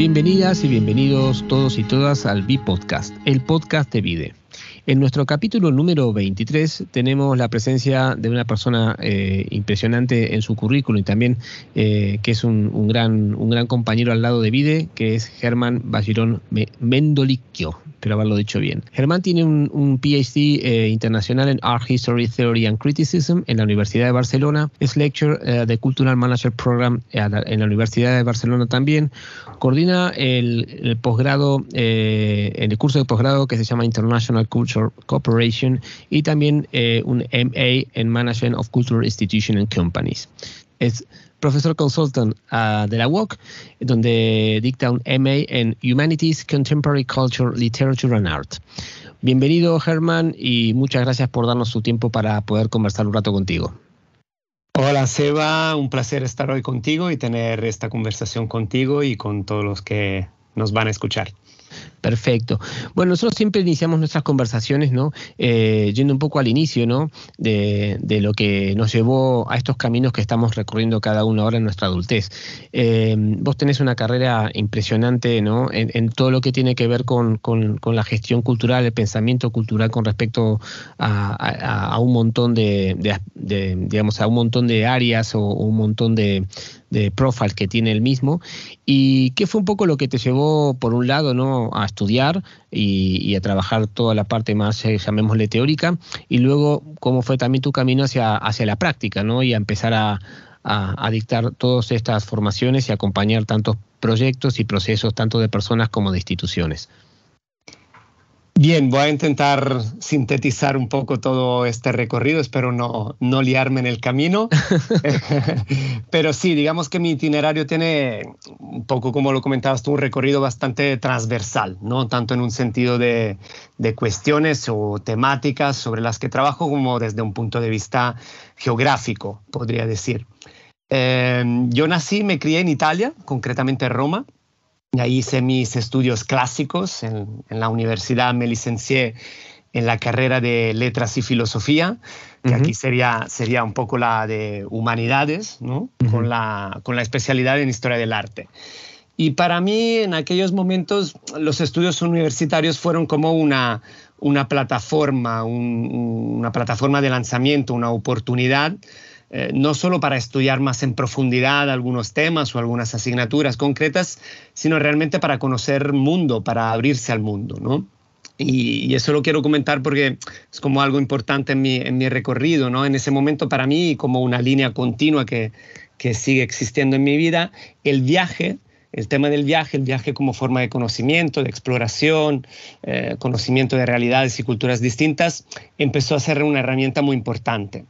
Bienvenidas y bienvenidos todos y todas al B-Podcast, el podcast de Vide. En nuestro capítulo número 23 tenemos la presencia de una persona eh, impresionante en su currículum y también eh, que es un, gran, un gran compañero al lado de Vide, que es Germán Ballirón Mendolicchio espero haberlo dicho bien. Germán tiene un, PhD eh, internacional en Art History, Theory and Criticism en la Universidad de Barcelona. Es lecture uh, de Cultural Manager Program en la Universidad de Barcelona también. Coordina el, posgrado, eh, en el curso de posgrado que se llama International Culture Cooperation y también un MA en Management of Cultural Institutions and Companies. Es profesor consultant uh, de la UOC, donde dicta un MA en Humanities, Contemporary Culture, Literature and Art. Bienvenido, Germán, y muchas gracias por darnos su tiempo para poder conversar un rato contigo. Hola, Seba, un placer estar hoy contigo y tener esta conversación contigo y con todos los que nos van a escuchar. Perfecto. Bueno, nosotros siempre iniciamos nuestras conversaciones, ¿no? Eh, yendo un poco al inicio, ¿no? De, lo que nos llevó a estos caminos que estamos recorriendo cada uno ahora en nuestra adultez. Eh, vos tenés una carrera impresionante, ¿no? En, todo lo que tiene que ver con, la gestión cultural, el pensamiento cultural con respecto a, un montón de, digamos, a un montón de áreas o un montón de, de profile que tiene el mismo. ¿Y qué fue un poco lo que te llevó, por un lado, ¿no? a estudiar y, a trabajar toda la parte más, eh, llamémosle, teórica? Y luego, ¿cómo fue también tu camino hacia, hacia la práctica ¿no? y a empezar a, a dictar todas estas formaciones y acompañar tantos proyectos y procesos, tanto de personas como de instituciones? Bien, voy a intentar sintetizar un poco todo este recorrido, espero no, no liarme en el camino. Pero sí, digamos que mi itinerario tiene un poco, como lo comentabas tú, un recorrido bastante transversal, ¿no? Tanto en un sentido de, de cuestiones o temáticas sobre las que trabajo como desde un punto de vista geográfico, podría decir. Eh, yo nací, me crié en Italia, concretamente en Roma, y ahí hice mis estudios clásicos. En, la universidad me licencié en la carrera de Letras y Filosofía, que aquí sería, sería un poco la de Humanidades, ¿no? con, la, con la especialidad en Historia del Arte. Y para mí, en aquellos momentos, los estudios universitarios fueron como una, una plataforma, una plataforma de lanzamiento, una oportunidad eh, no solo para estudiar más en profundidad algunos temas o algunas asignaturas concretas, sino realmente para conocer mundo, para abrirse al mundo, ¿no? Y, eso lo quiero comentar porque es como algo importante en mi, en mi recorrido, ¿no? En ese momento para mí, como una línea continua que, que sigue existiendo en mi vida, el viaje, el tema del viaje, el viaje como forma de conocimiento, de exploración, eh, conocimiento de realidades y culturas distintas, empezó a ser una herramienta muy importante.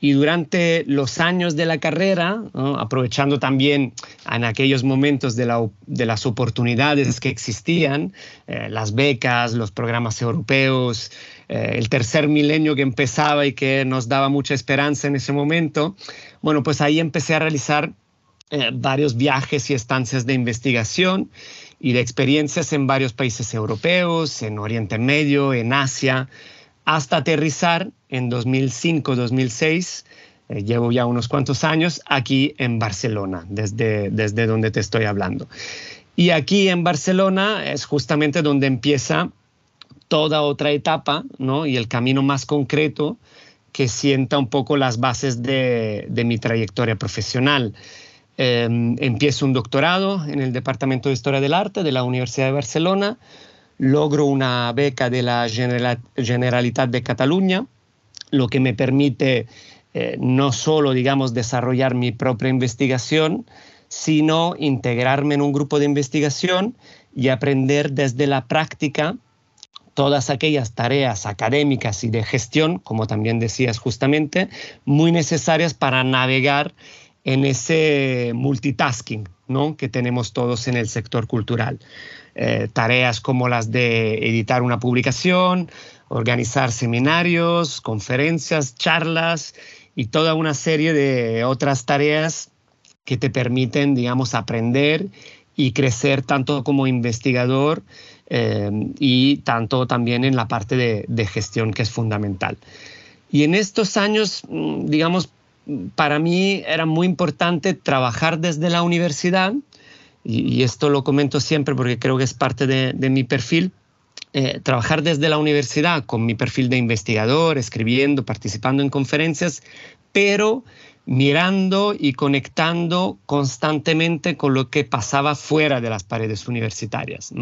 Y durante los años de la carrera, aprovechando también en aquellos momentos de, las oportunidades que existían, eh, las becas, los programas europeos, eh, el tercer milenio que empezaba y que nos daba mucha esperanza en ese momento, bueno, pues ahí empecé a realizar eh, varios viajes y estancias de investigación y de experiencias en varios países europeos, en Oriente Medio, en Asia, hasta aterrizar en 2005-2006, eh, llevo ya unos cuantos años aquí en Barcelona, desde, desde donde te estoy hablando. Y aquí en Barcelona es justamente donde empieza toda otra etapa, ¿no? Y el camino más concreto que sienta un poco las bases de, de mi trayectoria profesional. Em, empiezo un doctorado en el Departamento de Historia del Arte de la Universidad de Barcelona, logro una beca de la Generalitat de Cataluña, lo que me permite eh, no solo, digamos, desarrollar mi propia investigación, sino integrarme en un grupo de investigación y aprender desde la práctica todas aquellas tareas académicas y de gestión, como también decías justamente, muy necesarias para navegar en ese multitasking ¿no? que tenemos todos en el sector cultural. Eh, tareas como las de editar una publicación, organizar seminarios, conferencias, charlas y toda una serie de otras tareas que te permiten, digamos, aprender y crecer tanto como investigador eh, y tanto también en la parte de, gestión que es fundamental. Y en estos años, mm, digamos, para mí era muy importante trabajar desde la universidad y, esto lo comento siempre porque creo que es parte de, mi perfil, eh, trabajar desde la universidad con mi perfil de investigador, escribiendo, participando en conferencias, pero mirando y conectando constantemente con lo que pasaba fuera de las paredes universitarias.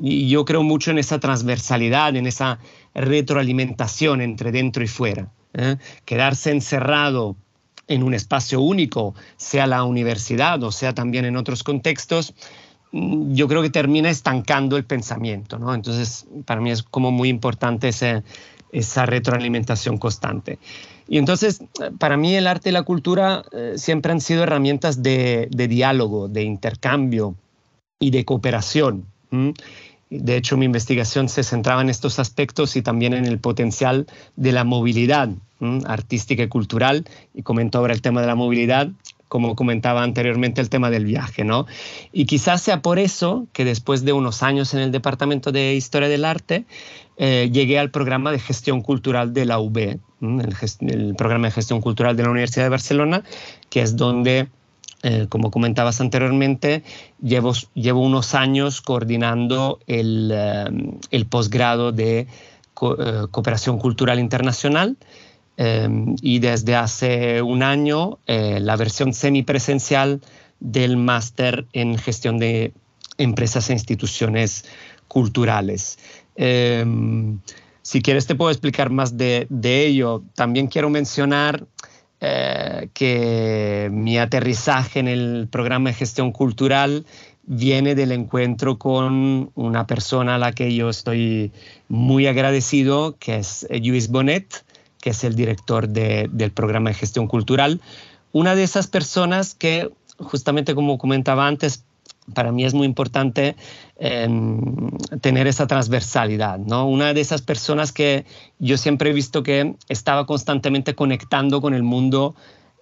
Y yo creo mucho en esa transversalidad, en esa retroalimentación entre dentro y fuera. ¿eh? Quedarse encerrado en un espacio único, sea la universidad o sea también en otros contextos, yo creo que termina estancando el pensamiento. ¿no? Entonces, para mí es como muy importante esa retroalimentación constante. Y entonces, para mí el arte y la cultura eh, siempre han sido herramientas de, diálogo, de intercambio y de cooperación. De hecho, mi investigación se centraba en estos aspectos y también en el potencial de la movilidad artística y cultural. Y comento ahora el tema de la movilidad, como comentaba anteriormente el tema del viaje, ¿no? Y quizás sea por eso que después de unos años en el Departamento de Historia del Arte, eh, llegué al programa de gestión cultural de la UB, el, programa de gestión cultural de la Universidad de Barcelona, que es donde, eh, como comentabas anteriormente, llevo, unos años coordinando el, eh, posgrado de cooperación cultural internacional. Y desde hace un año la versión semipresencial del máster en gestión de empresas e instituciones culturales. Em, si quieres te puedo explicar más de, ello. También quiero mencionar eh, que mi aterrizaje en el programa de gestión cultural viene del encuentro con una persona a la que yo estoy muy agradecido, que es Luis Bonet, que es el director del programa de gestión cultural. Una de esas personas que, justamente como comentaba antes, para mí es muy importante em, tener esa transversalidad, ¿no? Una de esas personas que yo siempre he visto que estaba constantemente conectando con el mundo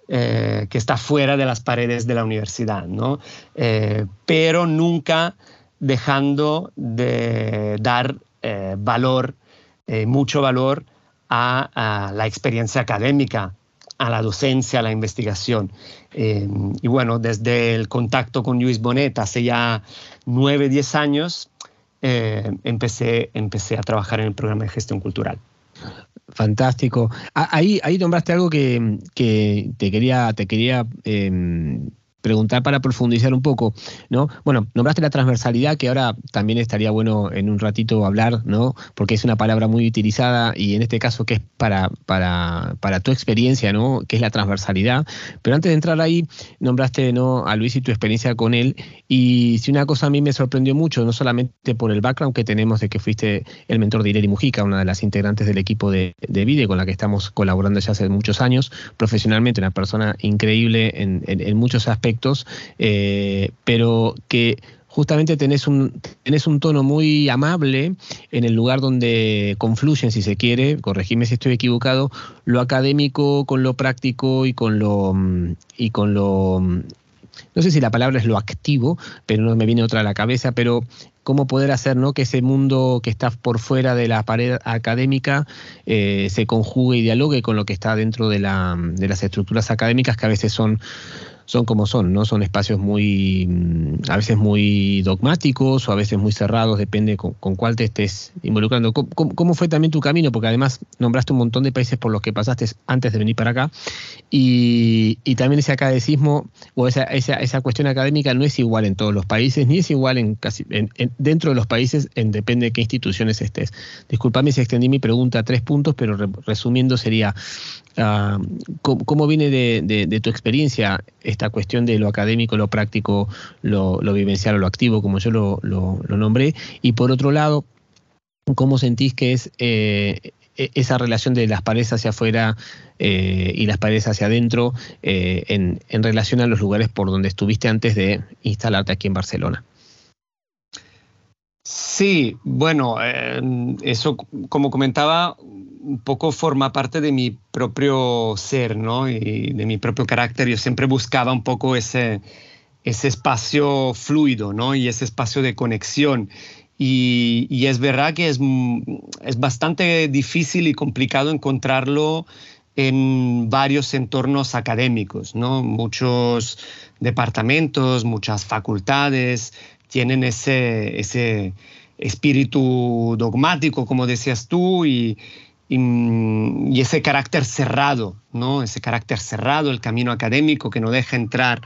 eh, que está fuera de las paredes de la universidad, ¿no? Eh, pero nunca dejando de dar eh, valor, mucho valor a la experiencia académica a la docencia, a la investigación. Eh, y bueno, desde el contacto con Luis Bonet hace ya nueve, diez años, eh, empecé, empecé a trabajar en el programa de gestión cultural. Fantástico. Ah, ahí, ahí nombraste algo que, te quería, te quería em, preguntar para profundizar un poco, ¿no? Bueno, nombraste la transversalidad, que ahora también estaría bueno en un ratito hablar, ¿no? Porque es una palabra muy utilizada y en este caso que es para, para, para tu experiencia, ¿no? Que es la transversalidad. Pero antes de entrar ahí, nombraste, ¿no? A Luis y tu experiencia con él. Y si una cosa a mí me sorprendió mucho, no solamente por el background que tenemos de que fuiste el mentor de Ireri Mujica, una de las integrantes del equipo de, de Vide con la que estamos colaborando ya hace muchos años, profesionalmente, una persona increíble en, en muchos aspectos eh, pero que justamente tenés un, tenés un tono muy amable en el lugar donde confluyen, si se quiere, corregime si estoy equivocado, lo académico con lo práctico y con lo, y con lo no sé si la palabra es lo activo, pero no me viene otra a la cabeza, pero cómo poder hacer ¿no? que ese mundo que está por fuera de la pared académica eh, se conjugue y dialogue con lo que está dentro de, la, de las estructuras académicas que a veces son son como son, ¿no? Son espacios muy, mm, a veces muy dogmáticos o a veces muy cerrados, depende con, cuál te estés involucrando. ¿Cómo, fue también tu camino? Porque además nombraste un montón de países por los que pasaste antes de venir para acá y, también ese academicismo o esa, esa, cuestión académica no es igual en todos los países, ni es igual en casi dentro de los países, en, depende de qué instituciones estés. Disculpame si extendí mi pregunta a tres puntos, pero resumiendo sería, Ah, ¿cómo, viene de, tu experiencia esta cuestión de lo académico, lo práctico, lo, vivencial o lo activo, como yo lo, nombré? Y por otro lado, ¿cómo sentís que es eh, e, esa relación de las paredes hacia afuera eh, y las paredes hacia adentro eh, en, en relación a los lugares por donde estuviste antes de instalarte aquí en Barcelona? Sí, bueno, eso como comentaba, un poco forma parte de mi propio ser, ¿no? Y de mi propio carácter. Yo siempre buscaba un poco ese, ese espacio fluido, ¿no? Y ese espacio de conexión. Y, es verdad que es, es, bastante difícil y complicado encontrarlo en varios entornos académicos, ¿no? Muchos departamentos, muchas facultades tienen ese, ese espíritu dogmático, como decías tú, y, y, ese carácter cerrado, ¿no? Ese carácter cerrado, el camino académico que no deja entrar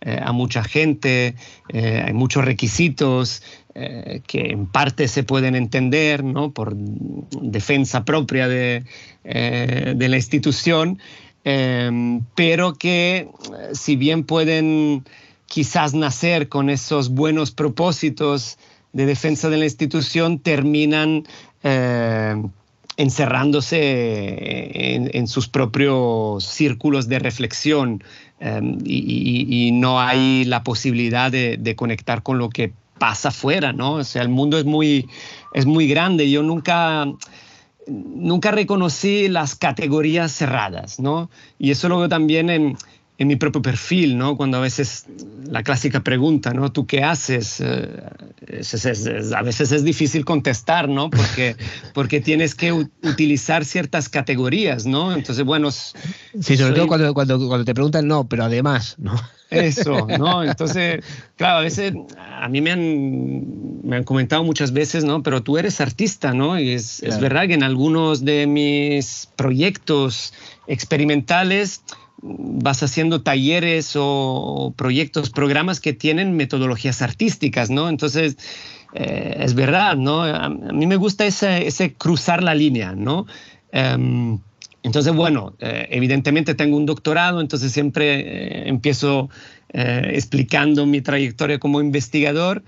eh, a mucha gente, eh, hay muchos requisitos eh, que en parte se pueden entender, ¿no? Por defensa propia de, de la institución, pero que si bien pueden quizás nacer con esos buenos propósitos de defensa de la institución, terminan encerrándose en, sus propios círculos de reflexión em, y, no hay la posibilidad de, conectar con lo que pasa afuera, ¿no? O sea, el mundo es muy, es muy grande. Yo nunca, nunca reconocí las categorías cerradas, ¿no? Y eso lo veo también en, en mi propio perfil, ¿no? Cuando a veces la clásica pregunta, ¿no? ¿Tú qué haces? Eh, a veces es difícil contestar, ¿no? Porque, porque tienes que utilizar ciertas categorías, ¿no? Entonces, bueno... Sí, sobre todo cuando, cuando, cuando, te preguntan, no, pero además, ¿no? Eso, ¿no? Entonces, claro, a veces a mí me han, me han comentado muchas veces, ¿no? Pero tú eres artista, ¿no? Y es, es verdad que en algunos de mis proyectos experimentales vas haciendo talleres o proyectos, programas que tienen metodologías artísticas, ¿no? Entonces, eh, es verdad, ¿no? A, mí me gusta ese, ese cruzar la línea, ¿no? Em, entonces, bueno, eh, evidentemente tengo un doctorado, entonces siempre eh, empiezo explicando mi trayectoria como investigador,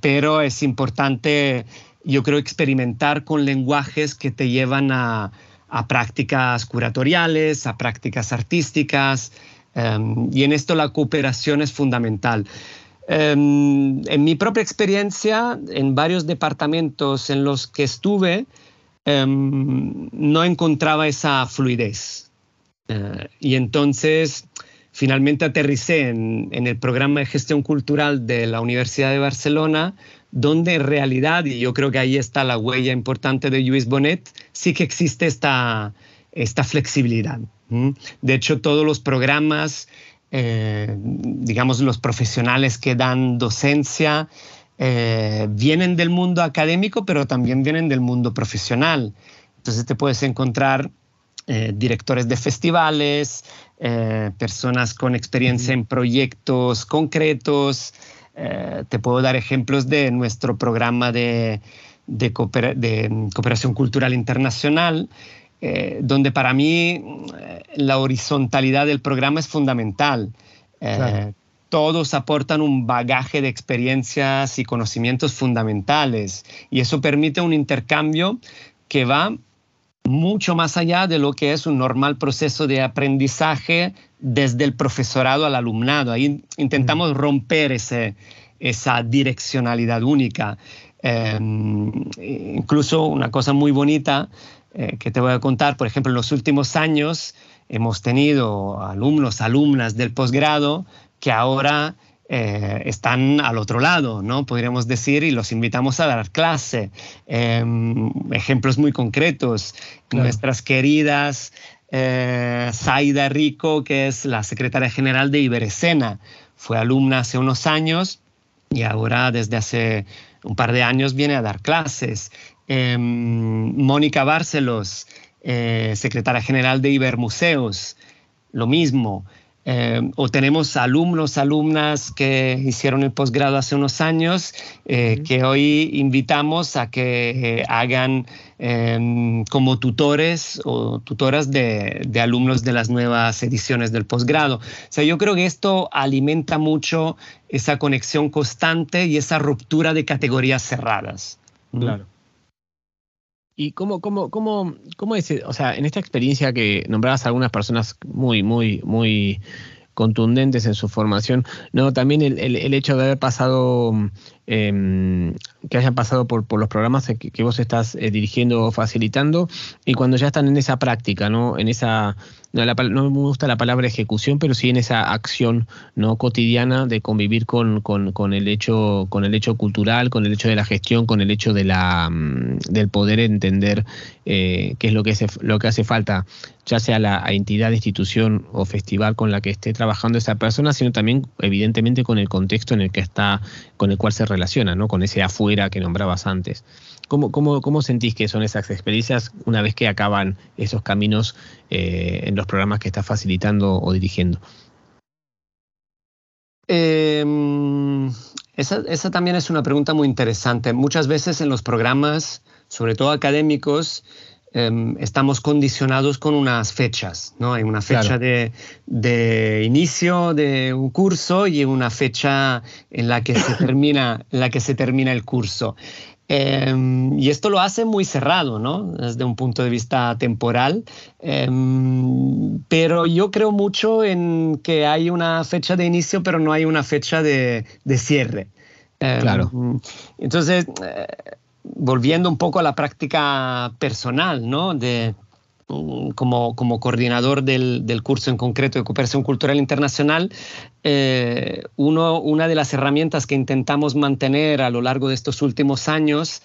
pero es importante, yo creo, experimentar con lenguajes que te llevan a, a prácticas curatoriales, a prácticas artísticas, em, y en esto la cooperación es fundamental. Em, en mi propia experiencia, en varios departamentos en los que estuve, em, no encontraba esa fluidez. Eh, y entonces, finalmente aterricé en, en, el programa de gestión cultural de la Universidad de Barcelona, donde en realidad, y yo creo que ahí está la huella importante de Luis Bonet, sí que existe esta, esta flexibilidad. De hecho, todos los programas, eh, digamos, los profesionales que dan docencia, eh, vienen del mundo académico, pero también vienen del mundo profesional. Entonces te puedes encontrar eh, directores de festivales, personas con experiencia en proyectos concretos, eh, te puedo dar ejemplos de nuestro programa de, cooperación cultural internacional, eh, donde para mí eh, la horizontalidad del programa es fundamental. Todos aportan un bagaje de experiencias y conocimientos fundamentales y eso permite un intercambio que va mucho más allá de lo que es un normal proceso de aprendizaje desde el profesorado al alumnado. Ahí intentamos romper ese, esa direccionalidad única. Em, incluso una cosa muy bonita eh, que te voy a contar, por ejemplo, en los últimos años hemos tenido alumnos, alumnas del posgrado que ahora eh, están al otro lado, ¿no? Podríamos decir, y los invitamos a dar clase. Em, ejemplos muy concretos. Nuestras queridas eh, Zaida Rico, que es la secretaria general de Iberescena, fue alumna hace unos años y ahora desde hace un par de años viene a dar clases. Em, Mónica Bárcelos, eh, secretaria general de Ibermuseos, lo mismo. Eh, o tenemos alumnos, alumnas que hicieron el posgrado hace unos años, eh, que hoy invitamos a que eh, hagan em, como tutores o tutoras de, de, alumnos de las nuevas ediciones del posgrado. O sea, yo creo que esto alimenta mucho esa conexión constante y esa ruptura de categorías cerradas. Claro. ¿Y cómo, cómo, cómo, cómo es, o sea, en esta experiencia que nombrabas a algunas personas muy, muy, muy contundentes en su formación, no, también el, el, hecho de haber pasado em, que hayan pasado por, los programas que, vos estás eh, dirigiendo o facilitando y cuando ya están en esa práctica, ¿no? En esa, no, me gusta la palabra ejecución, pero sí en esa acción no cotidiana de convivir con, con, el hecho, con el hecho cultural, con el hecho de la gestión, con el hecho de la, mm, del poder entender eh, qué es lo que, lo que hace falta, ya sea la entidad, institución o festival con la que esté trabajando esa persona, sino también evidentemente con el contexto en el que está, con el cual se relaciona, ¿no? Con ese afuera que nombrabas antes. ¿Cómo, cómo, cómo sentís que son esas experiencias una vez que acaban esos caminos eh, en los programas que estás facilitando o dirigiendo? Em, esa, esa, también es una pregunta muy interesante. Muchas veces en los programas, sobre todo académicos, Em, estamos condicionados con unas fechas, ¿no? Hay una fecha de, inicio de un curso y una fecha en la que se termina, la que se termina el curso. Em, y esto lo hace muy cerrado, ¿no? Desde un punto de vista temporal. Em, pero yo creo mucho en que hay una fecha de inicio, pero no hay una fecha de, de cierre. claro. Entonces, eh, volviendo un poco a la práctica personal, ¿no? De, mm, como, como coordinador del, del, curso en concreto de cooperación cultural internacional, eh, uno, una de las herramientas que intentamos mantener a lo largo de estos últimos años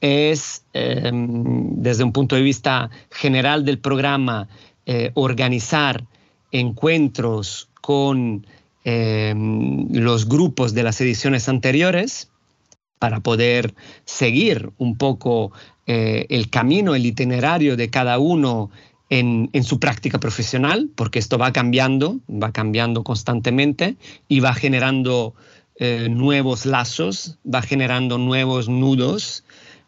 es, em, desde un punto de vista general del programa, eh, organizar encuentros con em, los grupos de las ediciones anteriores para poder seguir un poco eh, el camino, el itinerario de cada uno en, su práctica profesional, porque esto va cambiando, va cambiando constantemente y va generando eh, nuevos lazos, va generando nuevos nudos.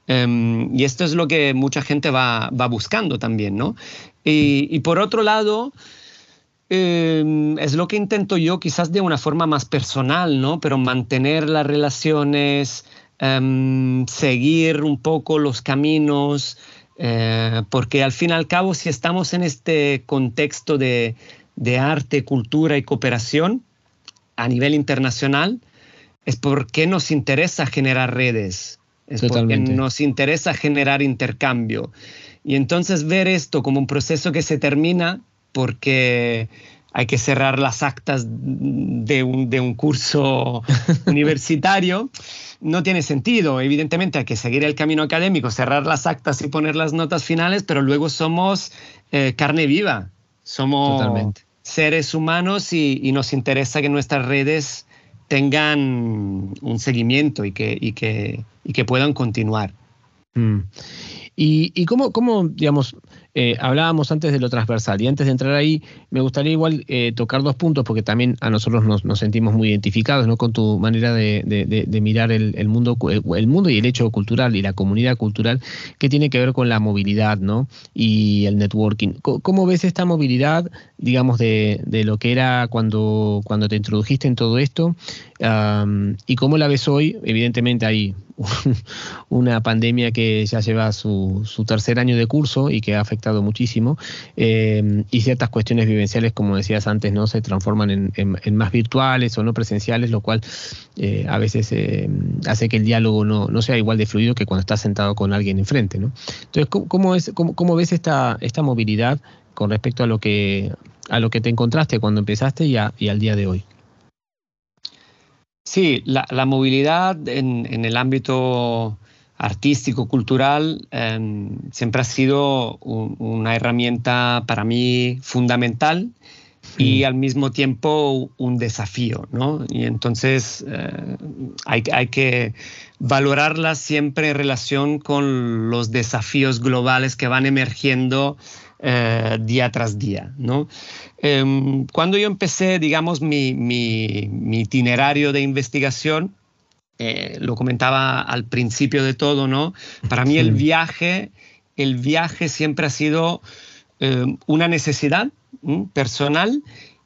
Em, y esto es lo que mucha gente va, buscando también, ¿no? Y, por otro lado, em, es lo que intento yo quizás de una forma más personal, ¿no? Pero mantener las relaciones, Em, seguir un poco los caminos, eh, porque al fin y al cabo, si estamos en este contexto de, arte, cultura y cooperación a nivel internacional, es porque nos interesa generar redes, es porque nos interesa generar intercambio. Y entonces ver esto como un proceso que se termina porque hay que cerrar las actas de un, de un curso universitario, no tiene sentido. Evidentemente hay que seguir el camino académico, cerrar las actas y poner las notas finales, pero luego somos eh, carne viva, somos seres humanos y, nos interesa que nuestras redes tengan un seguimiento y que, y que, y que puedan continuar. Mm. ¿Y, y cómo, cómo, digamos, eh, hablábamos antes de lo transversal y antes de entrar ahí me gustaría igual eh, tocar dos puntos porque también a nosotros nos, sentimos muy identificados ¿no? con tu manera de, mirar el, mundo, el mundo y el hecho cultural y la comunidad cultural que tiene que ver con la movilidad ¿no? y el networking. ¿Cómo, ves esta movilidad, digamos, de, lo que era cuando, cuando te introdujiste en todo esto y cómo la ves hoy? Evidentemente hay una pandemia que ya lleva su, su, tercer año de curso y que ha muchísimo, eh, y ciertas cuestiones vivenciales, como decías antes, no se transforman en, más virtuales o no presenciales, lo cual eh, a veces eh, hace que el diálogo no, no, sea igual de fluido que cuando estás sentado con alguien enfrente. ¿no? Entonces, ¿cómo, es, cómo, ves esta, esta movilidad con respecto a lo que, a lo que te encontraste cuando empezaste y, y al día de hoy? Sí, la, movilidad en, el ámbito artístico, cultural, em, siempre ha sido una herramienta para mí fundamental y al mismo tiempo un desafío, ¿no? Y entonces eh, hay, hay, que valorarla siempre en relación con los desafíos globales que van emergiendo eh, día tras día. ¿no? Em, cuando yo empecé, digamos, mi, itinerario de investigación, eh, lo comentaba al principio de todo, ¿no? Para mí el viaje, el viaje siempre ha sido em, una necesidad personal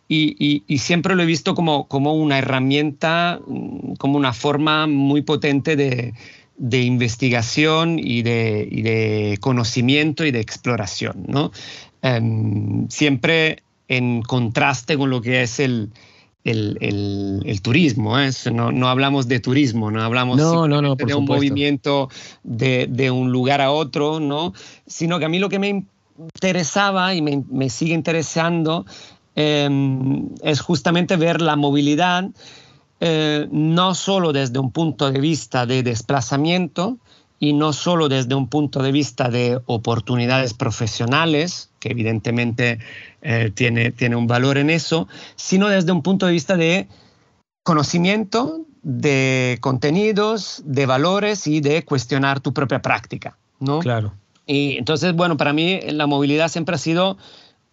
y, siempre lo he visto como, como una herramienta, mm, como una forma muy potente de, de investigación y de, conocimiento y de exploración, ¿no? Em, siempre en contraste con lo que es el, el, turismo. ¿eh? No, no, hablamos de turismo, no hablamos de un movimiento de, un lugar a otro, ¿no? sino que a mí lo que me interesaba y me, sigue interesando em, es justamente ver la movilidad eh, no solo desde un punto de vista de desplazamiento y no solo desde un punto de vista de oportunidades profesionales, que evidentemente eh, tiene, tiene un valor en eso, sino desde un punto de vista de conocimiento, de contenidos, de valores y de cuestionar tu propia práctica, ¿no? Claro. Y entonces, bueno, para mí la movilidad siempre ha sido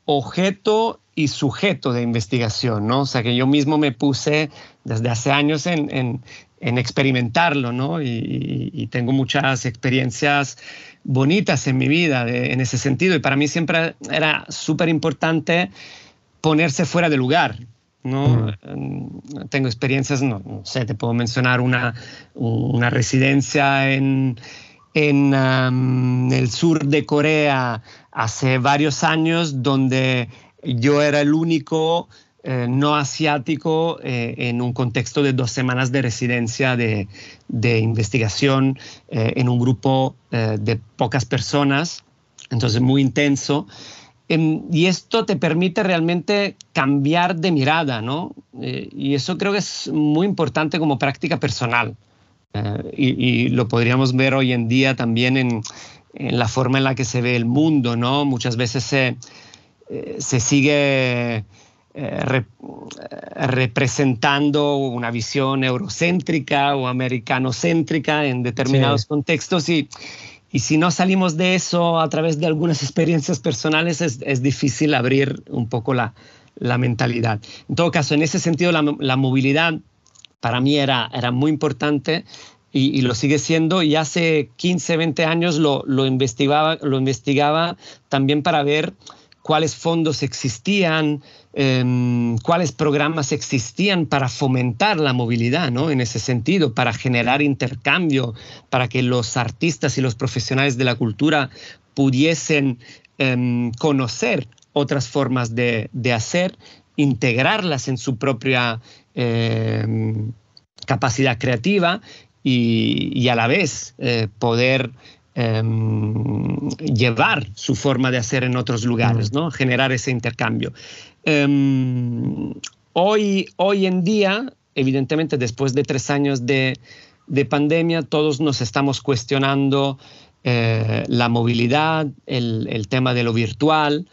objeto y sujeto de investigación, ¿no? O sea, que yo mismo me puse desde hace años en, en, en experimentarlo, ¿no? Y, y, tengo muchas experiencias bonitas en mi vida en ese sentido. Y para mí siempre era súper importante ponerse fuera de lugar. ¿no? Mm. Tengo experiencias, no, sé, te puedo mencionar una, una residencia en, en el sur de Corea hace varios años donde yo era el único eh, no asiático eh, en un contexto de dos semanas de residencia de, investigación eh, en un grupo de pocas personas, entonces muy intenso. Em, y esto te permite realmente cambiar de mirada, ¿no? y eso creo que es muy importante como práctica personal. Y, lo podríamos ver hoy en día también en, en, la forma en la que se ve el mundo, ¿no? Muchas veces se, se sigue eh, representando una visión eurocéntrica o americanocéntrica en determinados contextos y, y si no salimos de eso a través de algunas experiencias personales es, es difícil abrir un poco la, la, mentalidad. En todo caso, en ese sentido la, la movilidad para mí era, era muy importante y, y, lo sigue siendo y hace 15, 20 años lo, lo, investigaba, lo investigaba también para ver cuáles fondos existían, Em, cuáles programas existían para fomentar la movilidad, ¿no? En ese sentido, para generar intercambio, para que los artistas y los profesionales de la cultura pudiesen em, conocer otras formas de, hacer, integrarlas en su propia em, capacidad creativa y, a la vez eh, poder llevar su forma de hacer en otros lugares, ¿no? generar ese intercambio. Em, hoy, hoy en día, evidentemente después de tres años de, pandemia, todos nos estamos cuestionando eh, la movilidad, el, tema de lo virtual,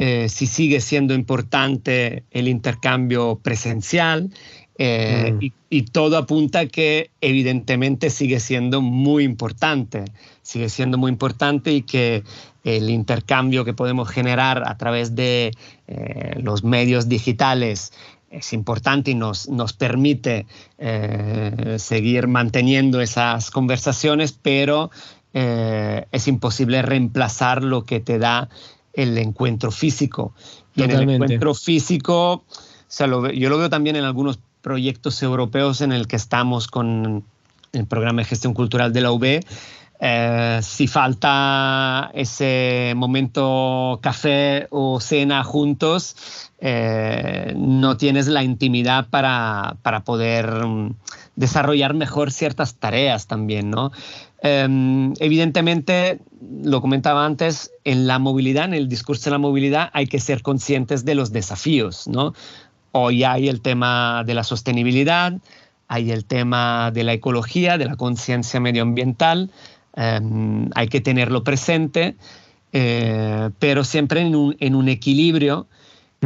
eh, si sigue siendo importante el intercambio presencial. Eh, mm. y, todo apunta que evidentemente sigue siendo muy importante, sigue siendo muy importante y que el intercambio que podemos generar a través de eh, los medios digitales es importante y nos, nos permite eh, seguir manteniendo esas conversaciones, pero eh, es imposible reemplazar lo que te da el encuentro físico. Y en el encuentro físico, yo lo veo también en algunos proyectos europeos en el que estamos con el programa de gestión cultural de la UB, eh, si falta ese momento café o cena juntos, eh, no tienes la intimidad para, para, poder mm, desarrollar mejor ciertas tareas también, ¿no? Em, evidentemente, lo comentaba antes, en la movilidad, en el discurso de la movilidad, hay que ser conscientes de los desafíos, ¿no? Hoy hay el tema de la sostenibilidad, hay el tema de la ecología, de la conciencia medioambiental, Em, hay que tenerlo presente, eh, pero siempre en un, equilibrio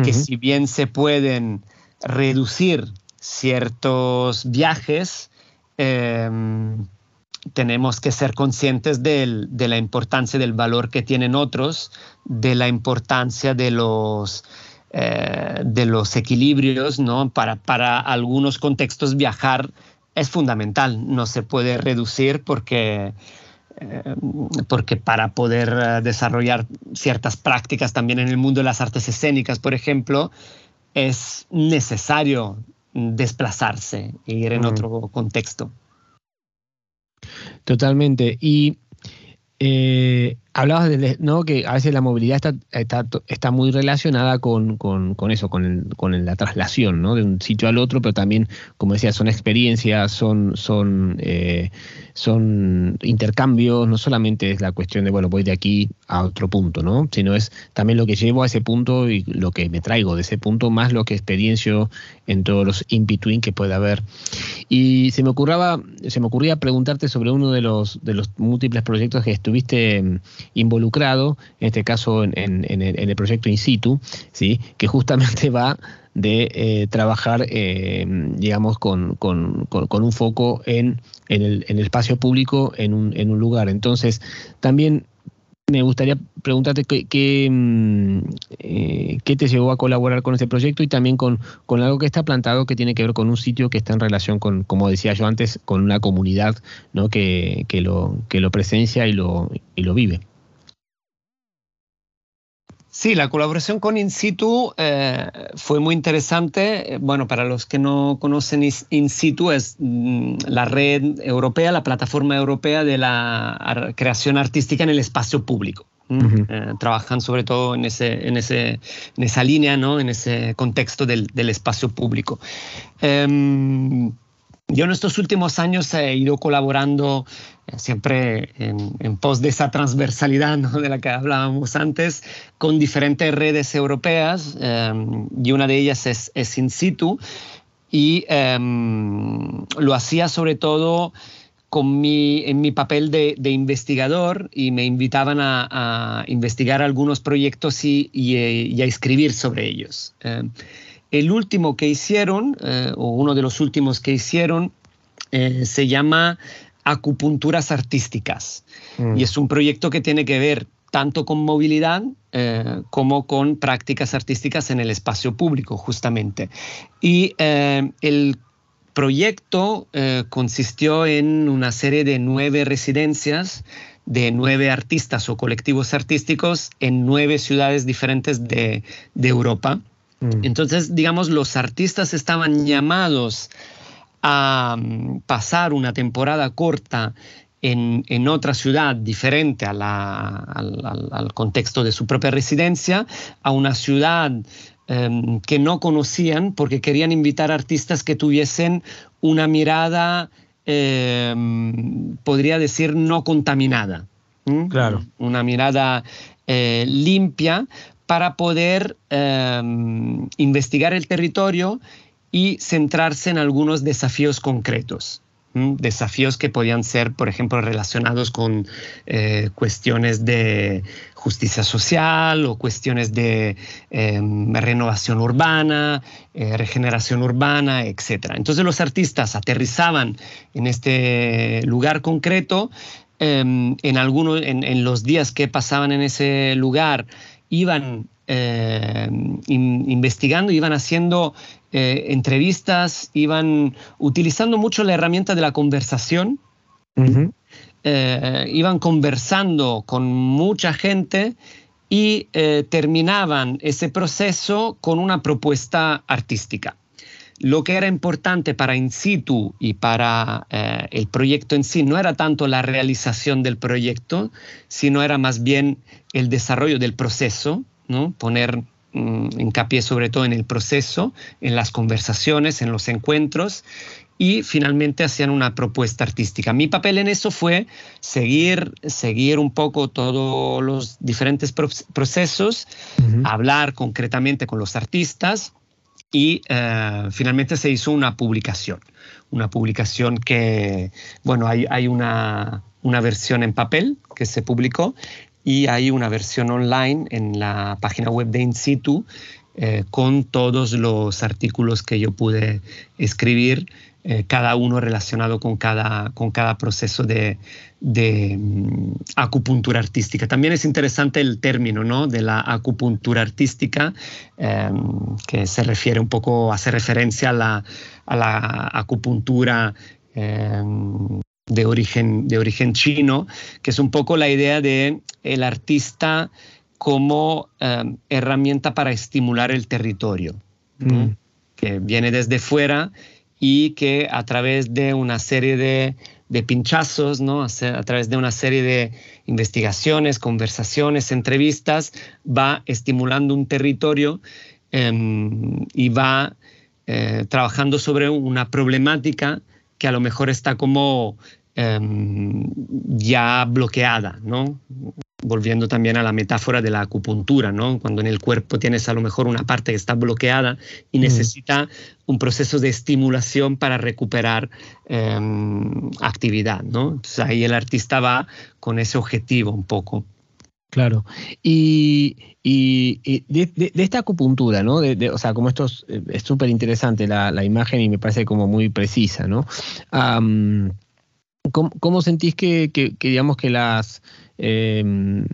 que si bien se pueden reducir ciertos viajes, em, tenemos que ser conscientes de la importancia del valor que tienen otros, de la importancia de los, eh, de los equilibrios, ¿no? Para, para algunos contextos viajar es fundamental, no se puede reducir porque porque para poder eh, desarrollar ciertas prácticas también en el mundo de las artes escénicas, por ejemplo, es necesario desplazarse e ir en mm. otro contexto. Totalmente. Y eh, Hablabas de ¿no? que a veces la movilidad está, está, está muy relacionada con, con, con eso, con, el, con la traslación ¿no? de un sitio al otro, pero también, como decía, son experiencias, son, son, eh, son intercambios, no solamente es la cuestión de, bueno, voy de aquí a otro punto, ¿no? sino es también lo que llevo a ese punto y lo que me traigo de ese punto, más lo que experiencio en todos los in-between que puede haber. Y se me, ocurraba, se me ocurría preguntarte sobre uno de los, de los múltiples proyectos que estuviste involucrado, en este caso en, el, proyecto in situ, ¿sí? que justamente va de eh, trabajar, eh, digamos, con, un foco en, el, espacio público en un, en un lugar. Entonces, también me gustaría preguntarte qué, mm, eh, qué, te llevó a colaborar con este proyecto y también con, con, algo que está plantado que tiene que ver con un sitio que está en relación con, como decía yo antes, con una comunidad ¿no? que, que, lo, que lo presencia y lo, y lo vive. Sí, la colaboración con In situ eh, fue muy interesante. Bueno, para los que no conocen In situ es mm, la red europea, la plataforma europea de la creación artística en el espacio público. Eh, trabajan sobre todo en, ese, en, ese, en esa línea, ¿no? en ese contexto del, del espacio público. Em, yo en estos últimos años he ido colaborando eh, siempre en, pos de esa transversalidad de la que hablábamos antes, con diferentes redes europeas em, y una de ellas es, es In situ y em, lo hacía sobre todo con mi, en mi papel de, investigador y me invitaban a, investigar algunos proyectos y, y, a escribir sobre ellos. Em, el último que hicieron, eh, o uno de los últimos que hicieron, eh, se llama Acupunturas Artísticas. Mm. Y es un proyecto que tiene que ver tanto con movilidad eh, como con prácticas artísticas en el espacio público, justamente. Y el proyecto consistió en una serie de nueve residencias de nueve artistas o colectivos artísticos en nueve ciudades diferentes de Europa. Mm. Entonces, digamos, los artistas estaban llamados a mm, pasar una temporada corta en, otra ciudad diferente al, contexto de su propia residencia, a una ciudad em, que no conocían porque querían invitar artistas que tuviesen una mirada, em, podría decir, no contaminada. Claro. Una mirada eh, limpia para poder em, investigar el territorio y centrarse en algunos desafíos concretos. Desafíos que podían ser, por ejemplo, relacionados con eh, cuestiones de justicia social o cuestiones de em, renovación urbana, eh, regeneración urbana, etc. Entonces los artistas aterrizaban en este lugar concreto, em, en, algunos, en los días que pasaban en ese lugar, iban eh, investigando, iban haciendo eh, entrevistas, iban utilizando mucho la herramienta de la conversación, eh, iban conversando con mucha gente y terminaban ese proceso con una propuesta artística. Lo que era importante para In situ y para el proyecto en sí no era tanto la realización del proyecto, sino era más bien el desarrollo del proceso, ¿no? poner mm, hincapié sobre todo en el proceso, en las conversaciones, en los encuentros y finalmente hacían una propuesta artística. Mi papel en eso fue seguir, seguir un poco todos los diferentes procesos, hablar concretamente con los artistas y eh, finalmente se hizo una publicación. Una publicación que, bueno, hay, hay una, una versión en papel que se publicó y hay una versión online en la página web de In situ eh, con todos los artículos que yo pude escribir, eh, cada uno relacionado con cada, con cada proceso de, de mm, acupuntura artística. También es interesante el término ¿no? de la acupuntura artística, em, que se refiere un poco, hace referencia a la, a la acupuntura em, de origen, de origen chino, que es un poco la idea de el artista como em, herramienta para estimular el territorio, que viene desde fuera y que a través de una serie de de pinchazos, ¿no? A, través de una serie de investigaciones, conversaciones, entrevistas, va estimulando un territorio em, y va eh, trabajando sobre una problemática que a lo mejor está como em, ya bloqueada, ¿no? Volviendo también a la metáfora de la acupuntura, ¿no? Cuando en el cuerpo tienes a lo mejor una parte que está bloqueada y mm. necesita un proceso de estimulación para recuperar em, actividad, ¿no? Entonces ahí el artista va con ese objetivo un poco. Claro. Y, de, esta acupuntura, ¿no? o sea, como esto es súper interesante la, imagen y me parece como muy precisa, ¿no? ¿cómo, sentís que, digamos, que las eh,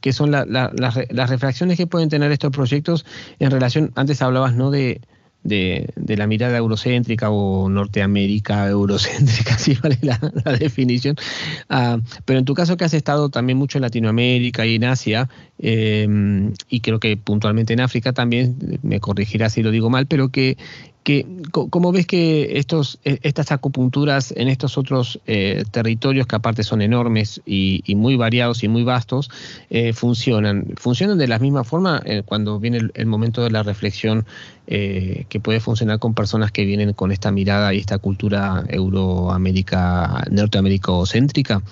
que son las refracciones que pueden tener estos proyectos en relación, antes hablabas ¿no? de, de, la mirada eurocéntrica o Norteamérica eurocéntrica, si vale la, definición. Ah, pero en tu caso que has estado también mucho en Latinoamérica y en Asia, eh, y creo que puntualmente en África también, me corregirás si lo digo mal, pero que que, ¿Cómo ves que estos, e, estas acupunturas en estos otros eh, territorios, que aparte son enormes y, muy variados y muy vastos, eh, funcionan? ¿Funcionan de la misma forma eh, cuando viene el, momento de la reflexión que puede funcionar con personas que vienen con esta mirada y esta cultura euroamérica, norteamericocéntrica?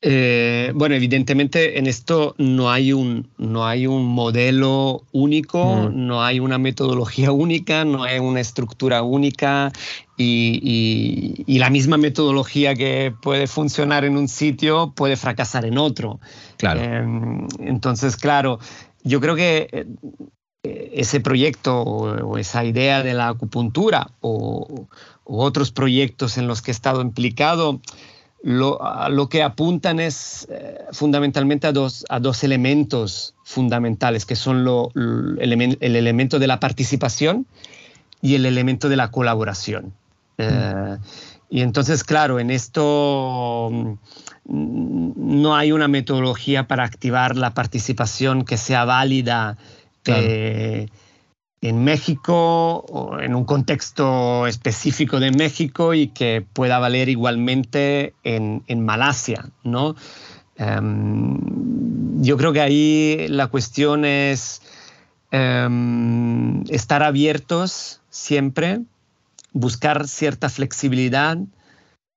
Eh, bueno, evidentemente en esto no hay un, no hay un modelo único, no hay una metodología única, no hay una estructura única y, la misma metodología que puede funcionar en un sitio puede fracasar en otro. Claro. Em, entonces, claro, yo creo que eh, ese proyecto o, esa idea de la acupuntura o, o otros proyectos en los que he estado implicado, lo, que apuntan es eh, fundamentalmente a dos, a dos elementos fundamentales, que son el, elemento de la participación y el elemento de la colaboración. Eh, y entonces, claro, en esto mm, no hay una metodología para activar la participación que sea válida. Eh, en México o en un contexto específico de México y que pueda valer igualmente en, Malasia, ¿no? Em, yo creo que ahí la cuestión es em, estar abiertos siempre, buscar cierta flexibilidad,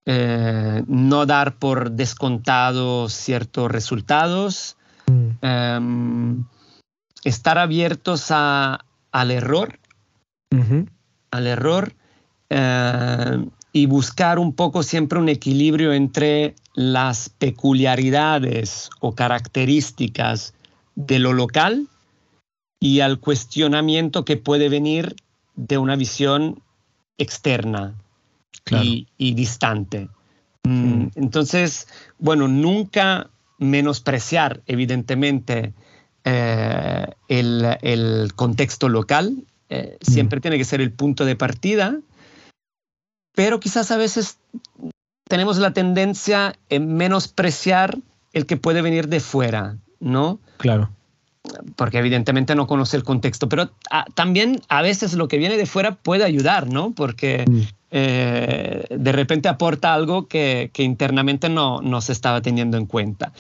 eh, no dar por descontado ciertos resultados, mm. em, estar abiertos a, al error, al error eh, y buscar un poco siempre un equilibrio entre las peculiaridades o características de lo local y al cuestionamiento que puede venir de una visión externa y, distante. Mm, entonces, bueno, nunca menospreciar, evidentemente, eh, el, contexto local, eh, siempre tiene que ser el punto de partida, pero quizás a veces tenemos la tendencia en menospreciar el que puede venir de fuera, ¿no? Claro. Porque evidentemente no conoce el contexto, pero ah, también a veces lo que viene de fuera puede ayudar, ¿no? Porque mm. eh, de repente aporta algo que, que internamente no, no se estaba teniendo en cuenta.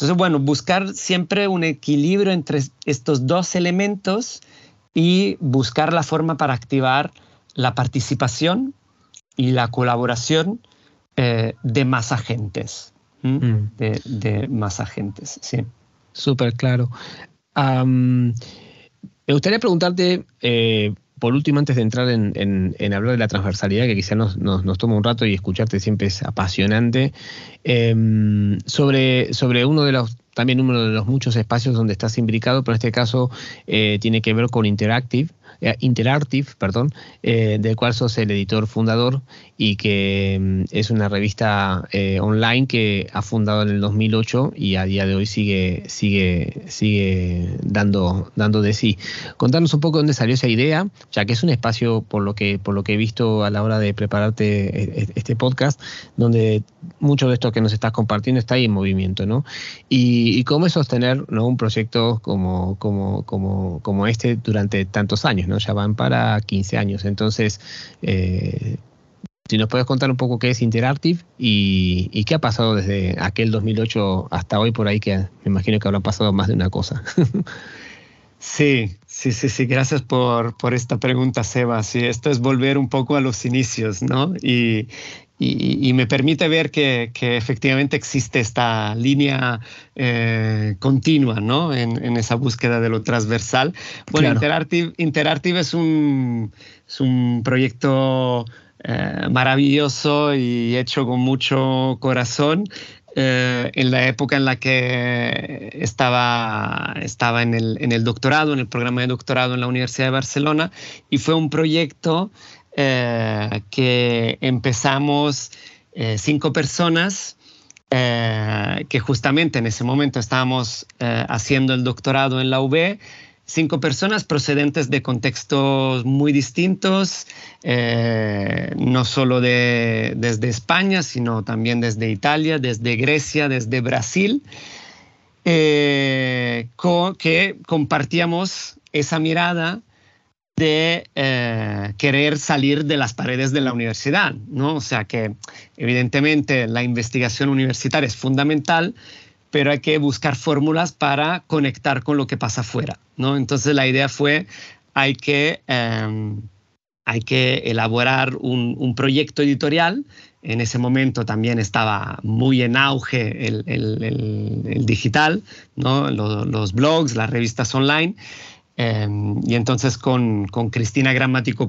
Entonces, bueno, buscar siempre un equilibrio entre estos dos elementos y buscar la forma para activar la participación y la colaboración eh, de más agentes. Mm. De, más agentes, sí. Súper claro. me gustaría preguntarte, eh, por último, antes de entrar en, hablar de la transversalidad, que quizá nos, toma un rato y escucharte siempre es apasionante, em, sobre, sobre uno de los también uno de los muchos espacios donde estás imbricado, pero en este caso eh, tiene que ver con Interactive, eh, Interactive, perdón, eh, del cual sos el editor fundador y que mm, es una revista eh, online que ha fundado en el 2008 y a día de hoy sigue, sigue, sigue dando, dando de sí. Contanos un poco dónde salió esa idea, ya que es un espacio, por lo que, por lo que he visto a la hora de prepararte este podcast, donde mucho de esto que nos estás compartiendo está ahí en movimiento, ¿no? Y, cómo es sostener ¿no? un proyecto como, como, como, como este durante tantos años, ¿no? Ya van para 15 años. Entonces, eh, si nos puedes contar un poco qué es Interactive y, qué ha pasado desde aquel 2008 hasta hoy por ahí, que me imagino que habrá pasado más de una cosa. Sí, sí, sí, sí. Gracias por, por esta pregunta, Seba. Sí, esto es volver un poco a los inicios, ¿no? Y, y, me permite ver que, que, efectivamente existe esta línea eh, continua ¿no? En, en, esa búsqueda de lo transversal. Bueno, Interactive, Interactive es, un, es un proyecto eh, maravilloso y hecho con mucho corazón. Eh, en la época en la que estaba, estaba en, el, en el doctorado, en el programa de doctorado en la Universidad de Barcelona, y fue un proyecto eh, que empezamos eh, cinco personas eh, que justamente en ese momento estábamos haciendo el doctorado en la UB, cinco personas procedentes de contextos muy distintos, no solo de, desde España, sino también desde Italia, desde Grecia, desde Brasil, que compartíamos esa mirada de eh, querer salir de las paredes de la universidad, ¿no? O sea que evidentemente la investigación universitaria es fundamental, pero hay que buscar fórmulas para conectar con lo que pasa afuera, ¿no? Entonces la idea fue, hay que, em, hay que elaborar un, proyecto editorial. En ese momento también estaba muy en auge el, digital, ¿no? los, los blogs, las revistas online. Em, y entonces con, con Cristina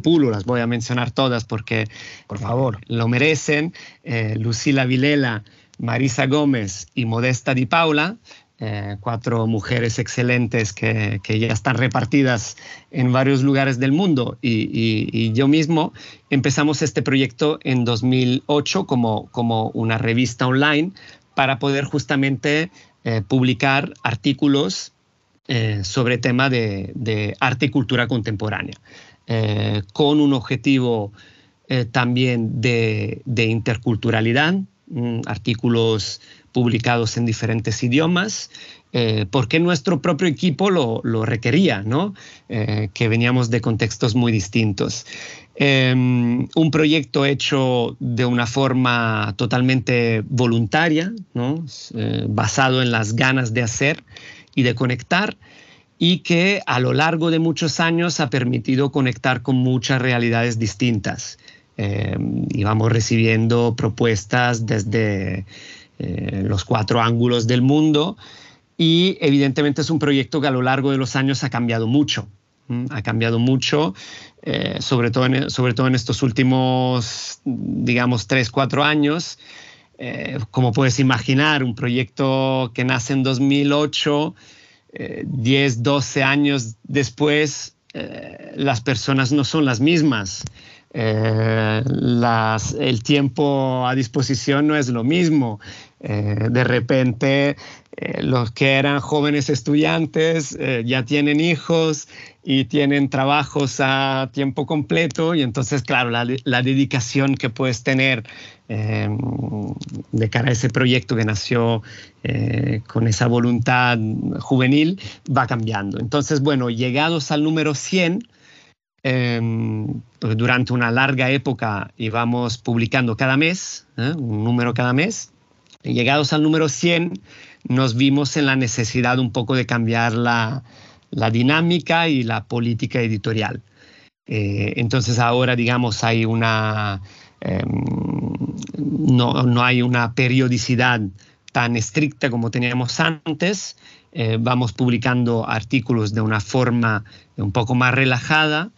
Pulo, las voy a mencionar todas porque, por favor, lo merecen, eh, Lucila Vilela, Marisa Gómez y Modesta Di Paula, eh, cuatro mujeres excelentes que, que, ya están repartidas en varios lugares del mundo. Y, y, yo mismo empezamos este proyecto en 2008 como, como una revista online para poder justamente eh, publicar artículos eh, sobre tema de, arte y cultura contemporánea, eh, con un objetivo eh, también de, interculturalidad, mm, artículos publicados en diferentes idiomas, porque nuestro propio equipo lo, requería, ¿no? que veníamos de contextos muy distintos. Em, un proyecto hecho de una forma totalmente voluntaria, ¿no? basado en las ganas de hacer y de conectar y que a lo largo de muchos años ha permitido conectar con muchas realidades distintas. Eh, y recibiendo propuestas desde eh, los cuatro ángulos del mundo y evidentemente es un proyecto que a lo largo de los años ha cambiado mucho. Ha cambiado mucho, eh, sobre, todo en, sobre todo en estos últimos, digamos, tres, cuatro años. Como puedes imaginar, un proyecto que nace en 2008 10, 12 años después, eh, las personas no son las mismas. Eh, el tiempo a disposición no es lo mismo. Eh, de repente, los que eran jóvenes estudiantes ya tienen hijos y tienen trabajos a tiempo completo y entonces, claro, la, la dedicación que puedes tener Em, de cara a ese proyecto que nació eh, con esa voluntad juvenil, va cambiando. Entonces, bueno, llegados al número 100, em, pues durante una larga época íbamos publicando cada mes, ¿eh? un número cada mes, llegados al número 100 nos vimos en la necesidad un poco de cambiar la, la dinámica y la política editorial. Eh, entonces ahora, digamos, hay una Em, no, no, hay una periodicidad tan estricta como teníamos antes. Eh, vamos publicando artículos de una forma un poco más relajada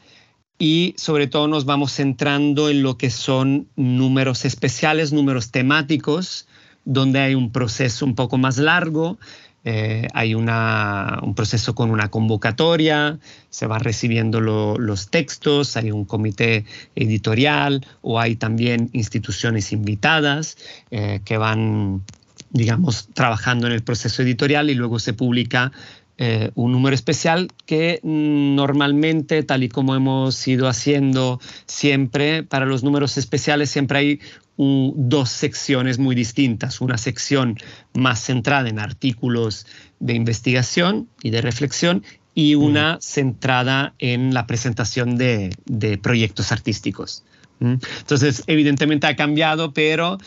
y sobre todo nos vamos centrando en lo que son números especiales, números temáticos, donde hay un proceso un poco más largo eh, hay un proceso con una convocatoria, se van recibiendo los textos, hay un comité editorial o hay también instituciones invitadas eh, que van, digamos, trabajando en el proceso editorial y luego se publica eh, un número especial que normalmente, tal y como hemos ido haciendo siempre, para los números especiales siempre hay dos secciones muy distintas. Una sección más centrada en artículos de investigación y de reflexión y una centrada en la presentación de, proyectos artísticos. Entonces, evidentemente ha cambiado, pero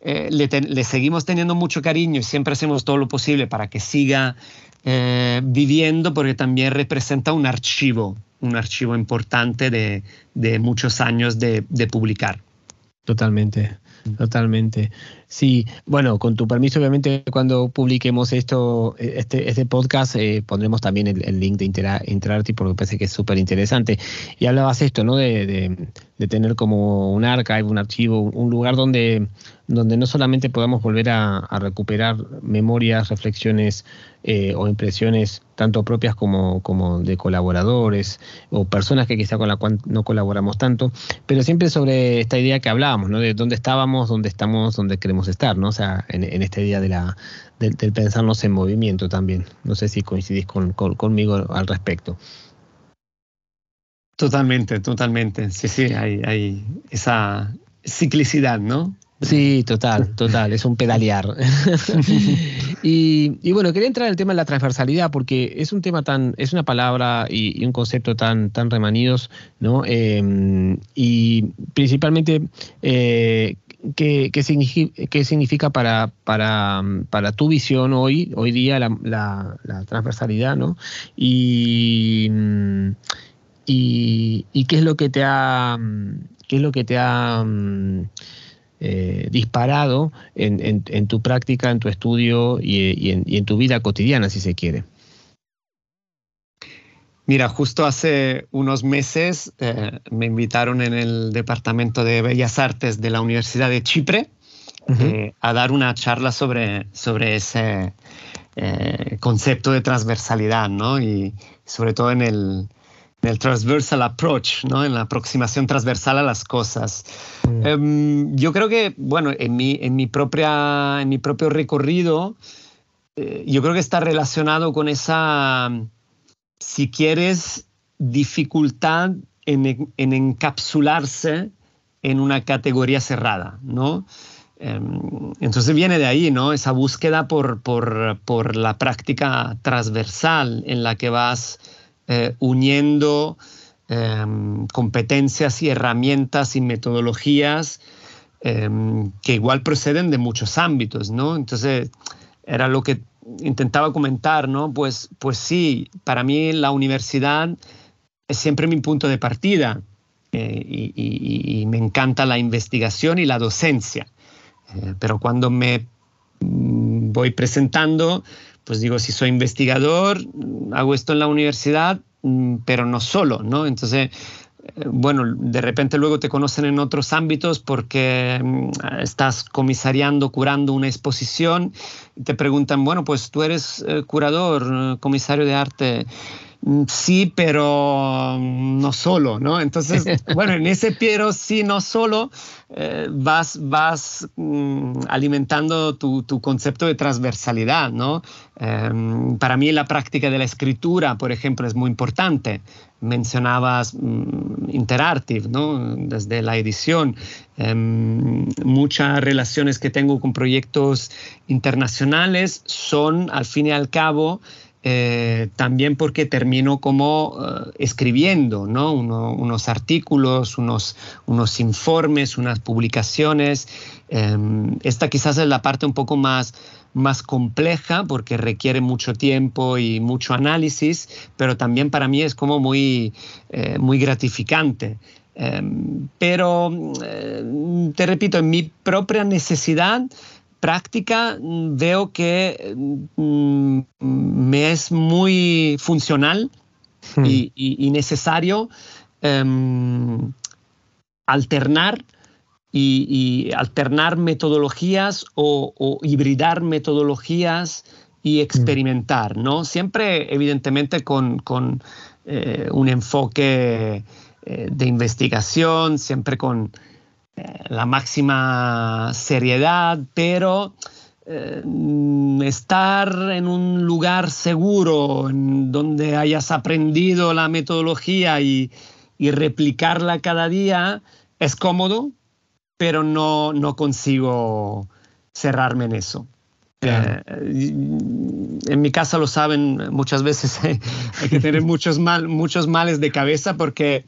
eh, le, seguimos teniendo mucho cariño y siempre hacemos todo lo posible para que siga eh, viviendo, porque también representa un archivo, un archivo importante de, muchos años de publicar. Totalmente. Totalmente. Sí, bueno, con tu permiso, obviamente, cuando publiquemos esto, este, este podcast, eh, pondremos también el, link de Interarti porque me parece que es súper interesante. Y hablabas esto, ¿no? De, de, tener como un archive, un archivo, un lugar donde, donde no solamente podamos volver a, recuperar memorias, reflexiones eh, o impresiones tanto propias como, como de colaboradores o personas que quizá con la cual no colaboramos tanto, pero siempre sobre esta idea que hablábamos, ¿no? De dónde estábamos, dónde estamos, dónde queremos estar, ¿no? O sea, en, este día de la, del, pensarnos en movimiento también. No sé si coincidís con, conmigo al respecto. Totalmente, totalmente. Sí, sí, hay, hay esa ciclicidad, ¿no? Sí, total, total, es un pedalear. y, bueno, quería entrar en el tema de la transversalidad porque es un tema tan, es una palabra y, un concepto tan, tan remanidos, ¿no? Em, y principalmente, eh, ¿qué, significa, para, para, para, tu visión hoy, hoy día la, transversalidad, ¿no? Y, y, qué es lo que te ha, qué es lo que te ha eh, disparado en, tu práctica, en tu estudio y, en, tu vida cotidiana, si se quiere? Mira, justo hace unos meses eh, me invitaron en el Departamento de Bellas Artes de la Universidad de Chipre eh, a dar una charla sobre, sobre ese concepto de transversalidad, ¿no? Y sobre todo en el, el transversal approach, ¿no? en la aproximación transversal a las cosas. Mm. Em, yo creo que, bueno, en mi, en mi, propia, en mi propio recorrido, eh, yo creo que está relacionado con esa, si quieres, dificultad en, en encapsularse en una categoría cerrada, ¿no? Em, entonces viene de ahí, ¿no? Esa búsqueda por, por, por la práctica transversal en la que vas eh, uniendo em, competencias y herramientas y metodologías em, que igual proceden de muchos ámbitos, ¿no? Entonces, era lo que intentaba comentar, ¿no? Pues, pues sí, para mí la universidad es siempre mi punto de partida eh, y, me encanta la investigación y la docencia. Eh, pero cuando me mm, voy presentando, pues digo, si soy investigador, hago esto en la universidad, mm, pero no solo, ¿no? Entonces, eh, bueno, de repente luego te conocen en otros ámbitos porque mm, estás comisariando, curando una exposición y te preguntan, bueno, pues tú eres eh, curador, eh, comisario de arte. Mm, sí, pero no solo, ¿no? Entonces, bueno, en ese pero sí, no solo, eh, vas, vas mm, alimentando tu, tu, concepto de transversalidad, ¿no? Em, para mí la práctica de la escritura, por ejemplo, es muy importante. Mencionabas mm, Interactive, ¿no? Desde la edición. Em, muchas relaciones que tengo con proyectos internacionales son, al fin y al cabo, eh, también porque termino como eh, escribiendo ¿no? unos artículos, unos, unos informes, unas publicaciones. Em, esta quizás es la parte un poco más, más compleja porque requiere mucho tiempo y mucho análisis, pero también para mí es como muy, eh, muy gratificante. Em, pero te repito, en mi propia necesidad, práctica veo que mm, me es muy funcional hmm. y, necesario em, alternar y, alternar metodologías o, hibridar metodologías y hmm. experimentar, ¿no? Siempre, evidentemente, con, eh, un enfoque eh, de investigación, siempre con la máxima seriedad, pero eh, estar en un lugar seguro, en donde hayas aprendido la metodología y, replicarla cada día, es cómodo, pero no, no consigo cerrarme en eso. Eh, en mi casa lo saben, muchas veces hay que tener muchos, mal, muchos males de cabeza porque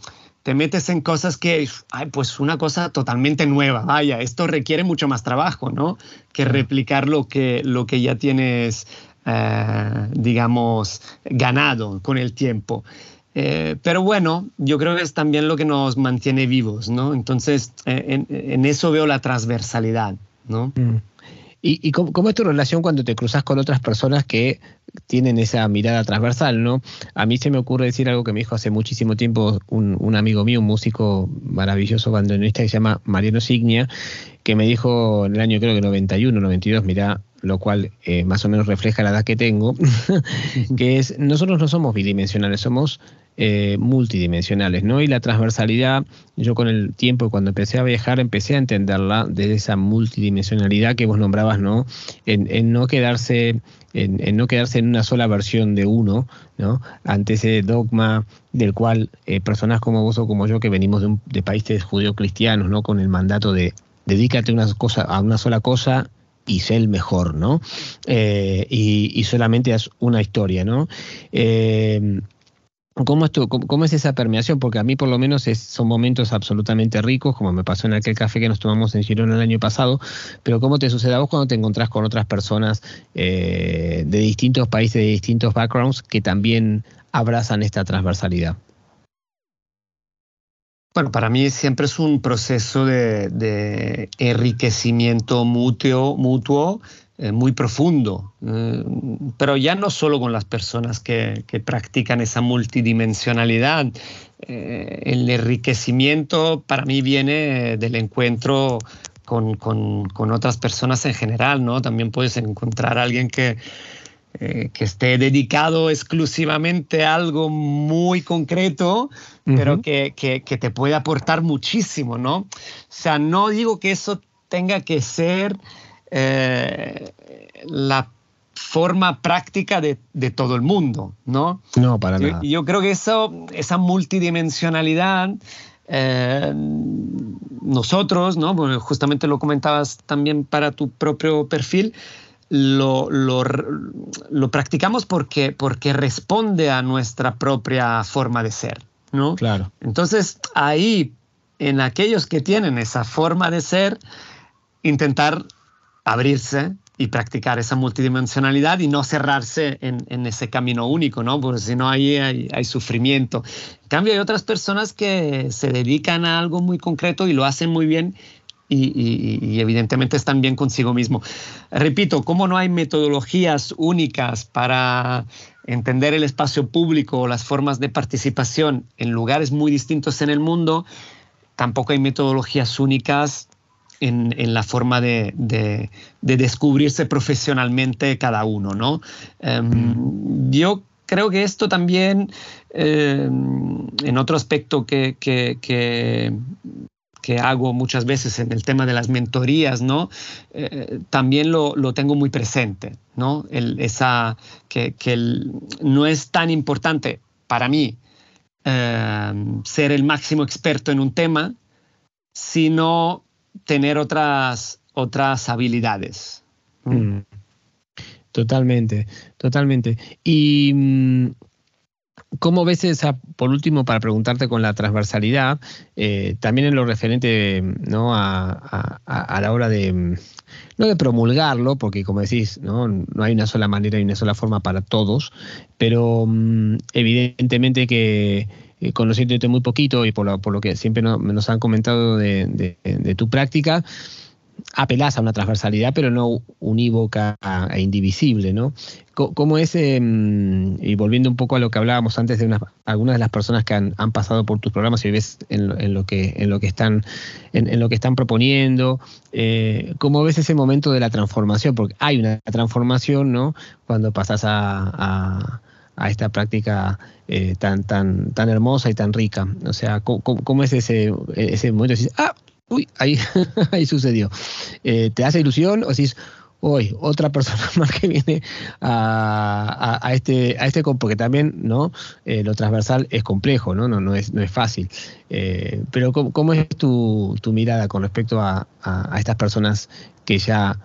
te metes en cosas que, ay, pues una cosa totalmente nueva, vaya, esto requiere mucho más trabajo, ¿no? Que replicar lo que, lo que ya tienes, eh, digamos, ganado con el tiempo. Eh, pero bueno, yo creo que es también lo que nos mantiene vivos, ¿no? Entonces, eh, en, eso veo la transversalidad, ¿no? Mm. ¿Y, cómo, es tu relación cuando te cruzas con otras personas que tienen esa mirada transversal, no? A mí se me ocurre decir algo que me dijo hace muchísimo tiempo un, amigo mío, un músico maravilloso bandoneonista que se llama Mariano Signia, que me dijo en el año creo que 91, 92, mira, lo cual eh, más o menos refleja la edad que tengo, que es, nosotros no somos bidimensionales, somos eh, multidimensionales, ¿no? Y la transversalidad, yo con el tiempo, cuando empecé a viajar, empecé a entenderla de esa multidimensionalidad que vos nombrabas, ¿no? En, no quedarse, en, no quedarse en una sola versión de uno, ¿no? Ante ese dogma del cual eh, personas como vos o como yo, que venimos de, de países judío-cristianos, ¿no? Con el mandato de dedícate una cosa, a una sola cosa y sé el mejor, ¿no? Eh, y, solamente es una historia, ¿no? ¿Cómo es, cómo, es esa permeación? Porque a mí por lo menos son momentos absolutamente ricos, como me pasó en aquel café que nos tomamos en Girona el año pasado, pero ¿cómo te sucede a vos cuando te encontrás con otras personas eh, de distintos países, de distintos backgrounds, que también abrazan esta transversalidad? Bueno, para mí siempre es un proceso de, enriquecimiento mutuo, mutuo eh, muy profundo, eh, pero ya no solo con las personas que, practican esa multidimensionalidad. Eh, el enriquecimiento para mí viene del encuentro con, otras personas en general, ¿no? También puedes encontrar a alguien que, que esté dedicado exclusivamente a algo muy concreto, pero que, que, te puede aportar muchísimo, ¿no? O sea, no digo que eso tenga que ser eh, la forma práctica de, todo el mundo, ¿no? No, para nada. Yo creo que eso, esa multidimensionalidad, eh, nosotros, ¿no? justamente lo comentabas también para tu propio perfil, lo, lo, practicamos porque, porque responde a nuestra propia forma de ser, ¿no? Claro. Entonces, ahí, en aquellos que tienen esa forma de ser, intentar abrirse y practicar esa multidimensionalidad y no cerrarse en, ese camino único, ¿no? Porque si no, ahí hay, sufrimiento. En cambio, hay otras personas que se dedican a algo muy concreto y lo hacen muy bien y, evidentemente están bien consigo mismo. Repito, como no hay metodologías únicas para entender el espacio público o las formas de participación en lugares muy distintos en el mundo, tampoco hay metodologías únicas en, la forma de, descubrirse profesionalmente cada uno, ¿no? Em, yo creo que esto también, em, en otro aspecto que, que, hago muchas veces en el tema de las mentorías, ¿no? Eh, también lo, tengo muy presente, ¿no? esa, que, no es tan importante para mí em, ser el máximo experto en un tema, sino tener otras, otras habilidades. Mm. Totalmente, totalmente. Y mm, ¿Cómo ves esa, por último, para preguntarte con la transversalidad, eh, también en lo referente ¿no? a, la hora de, mm, no de promulgarlo, porque como decís, ¿no? no hay una sola manera y una sola forma para todos, pero evidentemente que eh, conociéndote muy poquito y por lo, por lo que siempre nos han comentado de, tu práctica, apelás a una transversalidad, pero no unívoca e indivisible, ¿no? ¿Cómo es, em, y volviendo un poco a lo que hablábamos antes de algunas de las personas que han, pasado por tus programas y ves en, lo, que, en, lo, que están, en, lo que están proponiendo, eh, ¿cómo ves ese momento de la transformación? Porque hay una transformación, ¿no? Cuando pasas a esta práctica eh, tan, tan, tan hermosa y tan rica. O sea, ¿cómo, es ese, ese momento de decir, ah, uy, ahí, ahí sucedió? Eh, ¿Te hace ilusión o decís, hoy otra persona más que viene a, a, este a este porque también no eh, lo transversal es complejo no no no es no es fácil. Pero ¿cómo, es tu, tu, mirada con respecto a, a, estas personas que ya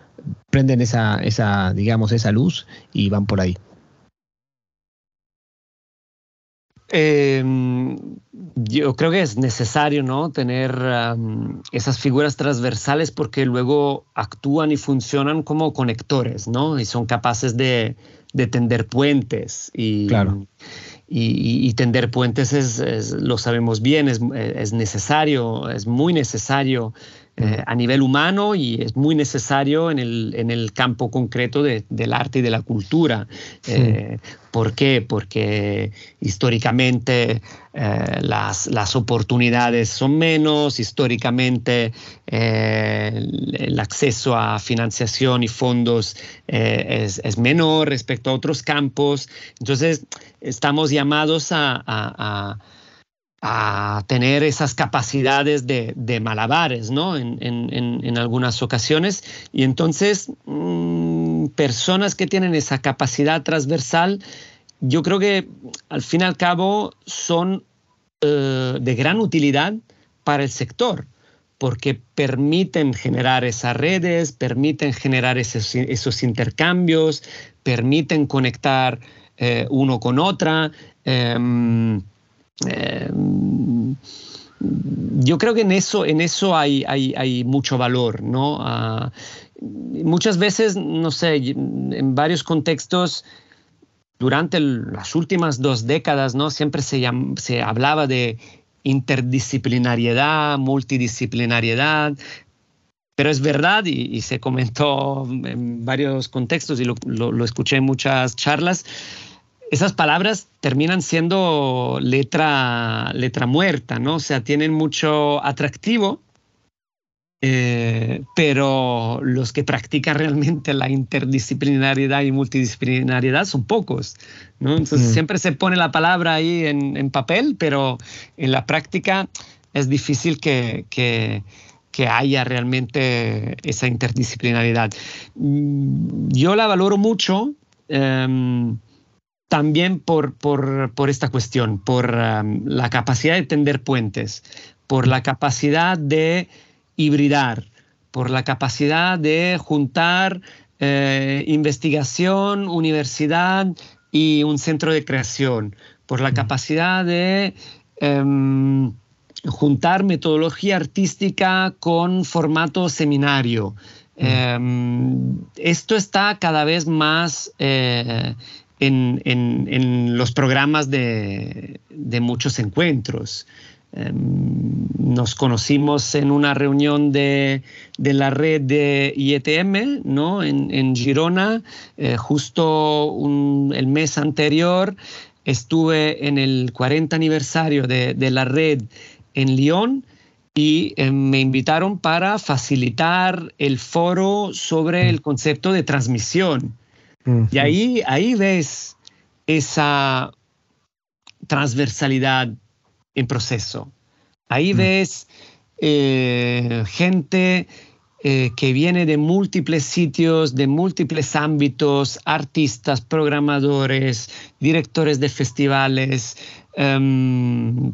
prenden esa esa digamos esa luz y van por ahí Em, yo creo que es necesario ¿no? tener esas figuras transversales porque luego actúan y funcionan como conectores, ¿no? Y son capaces de, tender puentes. Y, claro. y, tender puentes es, lo sabemos bien, es, es, necesario, es muy necesario eh, a nivel humano y es muy necesario en el, en el campo concreto del arte y de la cultura. Eh, ¿Por qué? Porque históricamente eh, las, las, oportunidades son menos, históricamente el acceso a financiación y fondos es, es, menor respecto a otros campos. Entonces, estamos llamados a a tener esas capacidades de, malabares, ¿no? En, algunas ocasiones. Y entonces, mm, personas que tienen esa capacidad transversal, yo creo que al fin y al cabo son eh, de gran utilidad para el sector porque permiten generar esas redes, permiten generar esos, intercambios, permiten conectar eh, uno con otra. Em, eh, yo creo que en eso, en eso hay, hay, mucho valor, ¿no? Ah, muchas veces, no sé, en varios contextos, durante las últimas dos décadas, ¿no? Siempre se, se hablaba de interdisciplinariedad, multidisciplinariedad, pero es verdad y, se comentó en varios contextos y lo escuché en muchas charlas, esas palabras terminan siendo letra, letra muerta, ¿no? O sea, tienen mucho atractivo, eh, pero los que practican realmente la interdisciplinariedad y multidisciplinariedad son pocos, ¿no? Entonces mm. siempre se pone la palabra ahí en, papel, pero en la práctica es difícil que, que, haya realmente esa interdisciplinariedad. Mm, yo la valoro mucho. Em, también por, por, esta cuestión, por um, la capacidad de tender puentes, por la capacidad de hibridar, por la capacidad de juntar eh, investigación, universidad y un centro de creación, por la capacidad de em, juntar metodología artística con formato seminario. Em, esto está cada vez más eh, en, los programas de, muchos encuentros. Em, nos conocimos en una reunión de, la red de IETM ¿no? en, Girona, eh, justo el mes anterior estuve en el 40 aniversario de, la red en Lyon y em, me invitaron para facilitar el foro sobre el concepto de transmisión. Y ahí, ahí ves esa transversalidad en proceso. Ahí ves eh, gente eh, que viene de múltiples sitios, de múltiples ámbitos, artistas, programadores, directores de festivales, em,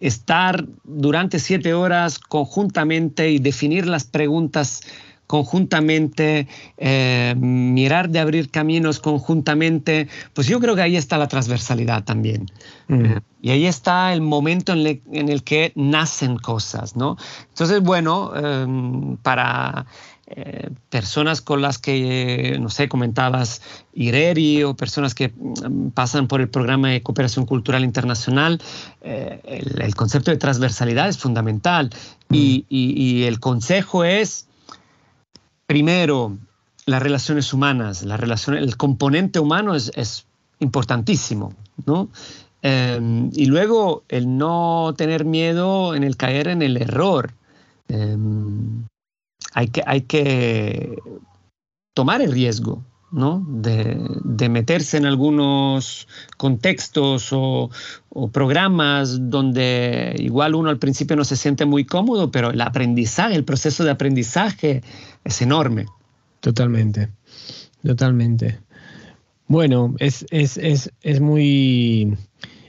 estar durante siete horas conjuntamente y definir las preguntas conjuntamente, eh, mirar de abrir caminos conjuntamente, pues yo creo que ahí está la transversalidad también. Mm. Eh, y ahí está el momento en, el que nacen cosas, ¿no? Entonces, bueno, em, para eh, personas con las que, no sé, comentabas IRERI o personas que mm, pasan por el programa de cooperación cultural internacional, el, concepto de transversalidad es fundamental. Mm. y el consejo es primero, las relaciones humanas, el componente humano es, importantísimo, ¿no? Em, y luego el no tener miedo en el caer en el error. Em, hay, que, hay que tomar el riesgo, ¿no? De, meterse en algunos contextos o, o, programas donde igual uno al principio no se siente muy cómodo, pero el aprendizaje, el proceso de aprendizaje es enorme. Totalmente, totalmente. Bueno, es, es, muy,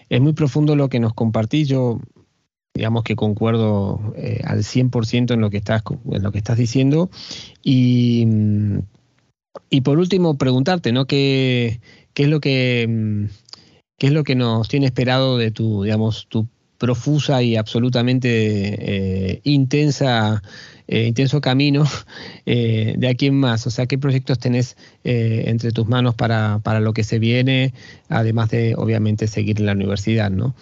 es muy profundo lo que nos compartís. Yo, digamos que concuerdo eh, al 100% en lo, que estás, en lo que estás diciendo. Y, y por último, preguntarte, ¿no? ¿Qué, qué es lo que, ¿Qué es lo que nos tiene esperado de tu, digamos, tu profusa y absolutamente eh, intensa, eh, intenso camino eh, de aquí en más? O sea, ¿qué proyectos tenés entre tus manos para, para, lo que se viene, además de, obviamente, seguir en la universidad, ¿no?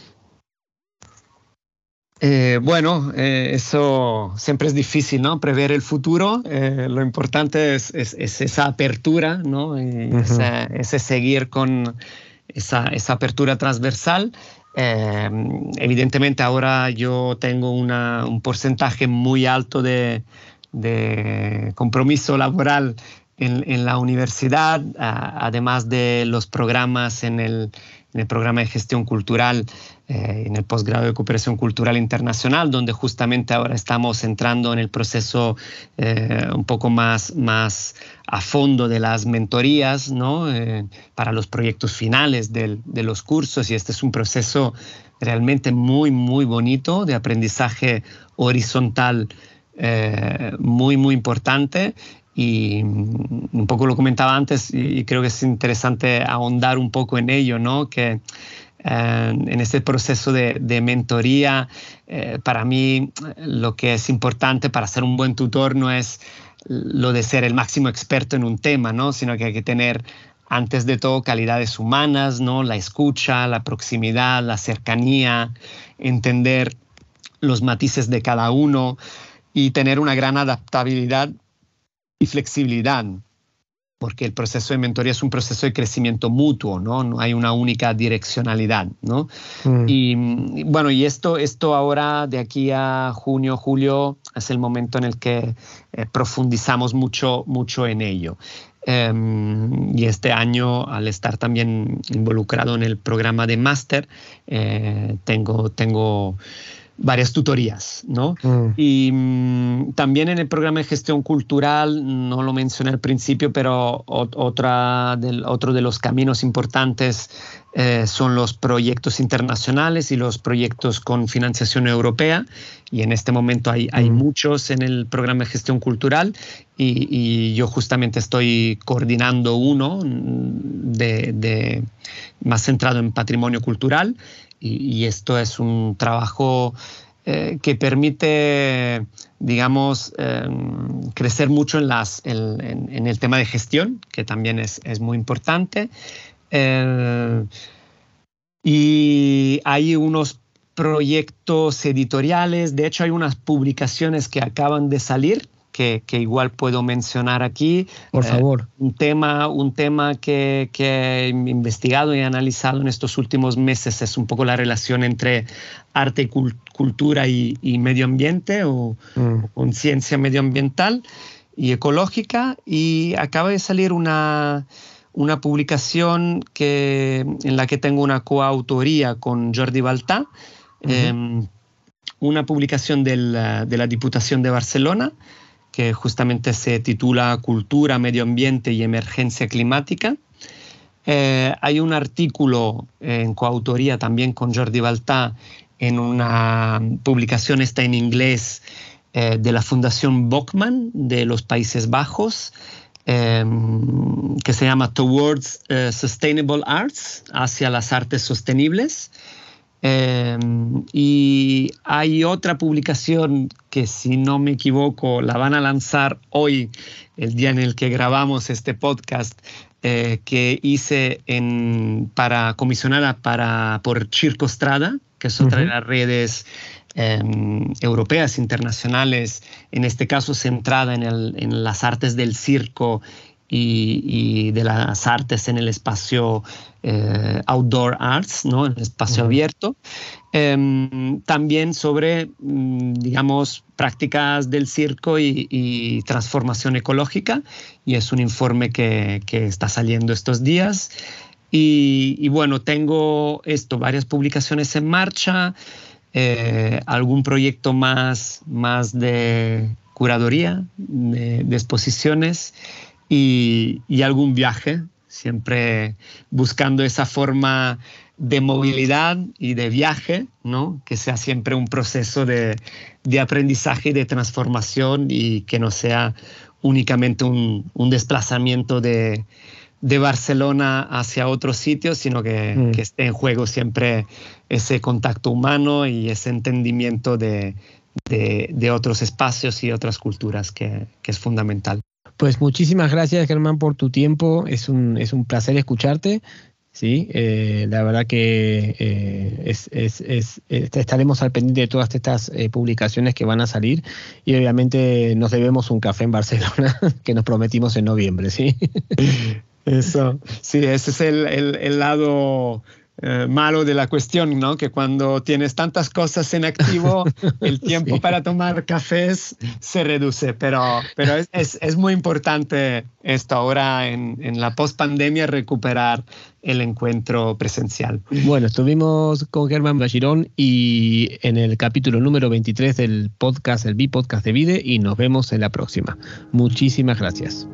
bueno, eso siempre es difícil, ¿no? Prever el futuro. lo importante es, esa apertura, ¿no? ese, seguir con esa, esa apertura transversal. Eh, evidentemente ahora yo tengo un porcentaje muy alto de, compromiso laboral en, la universidad, además de los programas en el, en el programa de gestión cultural, eh, en el posgrado de cooperación cultural internacional, donde justamente ahora estamos entrando en el proceso eh, un poco más, más a fondo de las mentorías ¿no? Eh, para los proyectos finales del, de los cursos y este es un proceso realmente muy, muy bonito de aprendizaje horizontal muy, muy importante y un poco lo comentaba antes y creo que es interesante ahondar un poco en ello, ¿no? Que eh, en este proceso de, mentoría, eh, para mí lo que es importante para ser un buen tutor no es lo de ser el máximo experto en un tema, ¿no? Sino que hay que tener antes de todo calidades humanas, ¿no? La escucha, la proximidad, la cercanía, entender los matices de cada uno y tener una gran adaptabilidad y flexibilidad, porque el proceso de mentoría es un proceso de crecimiento mutuo, ¿no? No hay una única direccionalidad, ¿no? Mm. Y, bueno, y esto, esto ahora de aquí a junio, julio, es el momento en el que eh, profundizamos mucho, mucho en ello. Em, y este año, al estar también involucrado en el programa de máster, eh, tengo, tengo varias tutorías, ¿no? Mm. Y mm, también en el programa de gestión cultural, no lo mencioné al principio, pero otra del, otro de los caminos importantes eh, son los proyectos internacionales y los proyectos con financiación europea. Y en este momento hay, hay mm. muchos en el programa de gestión cultural y, yo justamente estoy coordinando uno de, de, más centrado en patrimonio cultural y, esto es un trabajo eh, que permite, digamos, em, crecer mucho en, el tema de gestión, que también es, es muy importante. Eh, y hay unos proyectos editoriales, de hecho hay unas publicaciones que acaban de salir que, igual puedo mencionar aquí. Por eh, favor. un tema, un tema que, he investigado y analizado en estos últimos meses es un poco la relación entre arte y cultura y, medio ambiente o, mm. conciencia medioambiental y ecológica. Y acaba de salir una, una publicación que, en la que tengo una coautoría con Jordi Baltá. Em, una publicación de la Diputación de Barcelona que justamente se titula Cultura, Medio Ambiente y Emergencia Climática. Eh, hay un artículo en coautoría también con Jordi Baltá en una publicación, está en inglés, eh, de la Fundación Bockman de los Países Bajos, em, que se llama Towards eh, Sustainable Arts, hacia las artes sostenibles. Em, y hay otra publicación que, si no me equivoco, la van a lanzar hoy, el día en el que grabamos este podcast, eh, que hice en, para comisionada para, por Circo Strada, que es otra de las redes em, europeas, internacionales, en este caso centrada en, el, en las artes del circo y, de las artes en el espacio eh, outdoor arts, ¿no? en el espacio abierto. Em, también sobre, mm, digamos, prácticas del circo y, transformación ecológica, y es un informe que, está saliendo estos días. Y, bueno, tengo esto, varias publicaciones en marcha, eh, algún proyecto más, más de curaduría, de, de exposiciones y, algún viaje, siempre buscando esa forma de movilidad y de viaje, ¿no? que sea siempre un proceso de, aprendizaje y de transformación y que no sea únicamente un, desplazamiento de, de Barcelona hacia otros sitios, sino que, mm. que, esté en juego siempre ese contacto humano y ese entendimiento de, de, otros espacios y otras culturas que, que, es fundamental. Pues muchísimas gracias Germán por tu tiempo, es un, es un placer escucharte. Sí, eh, la verdad que eh, es, es, es, estaremos al pendiente de todas estas eh, publicaciones que van a salir y obviamente nos debemos un café en Barcelona que nos prometimos en noviembre, ¿sí? Eso, sí, ese es el, el, el lado eh, malo de la cuestión, ¿no? Que cuando tienes tantas cosas en activo, el tiempo para tomar cafés se reduce, pero, pero es, es, es muy importante esto ahora en, en la post-pandemia recuperar el encuentro presencial. Bueno, estuvimos con Germán Bachirón y en el capítulo número 23 del podcast, el B-Podcast de Vide, y nos vemos en la próxima. Muchísimas gracias.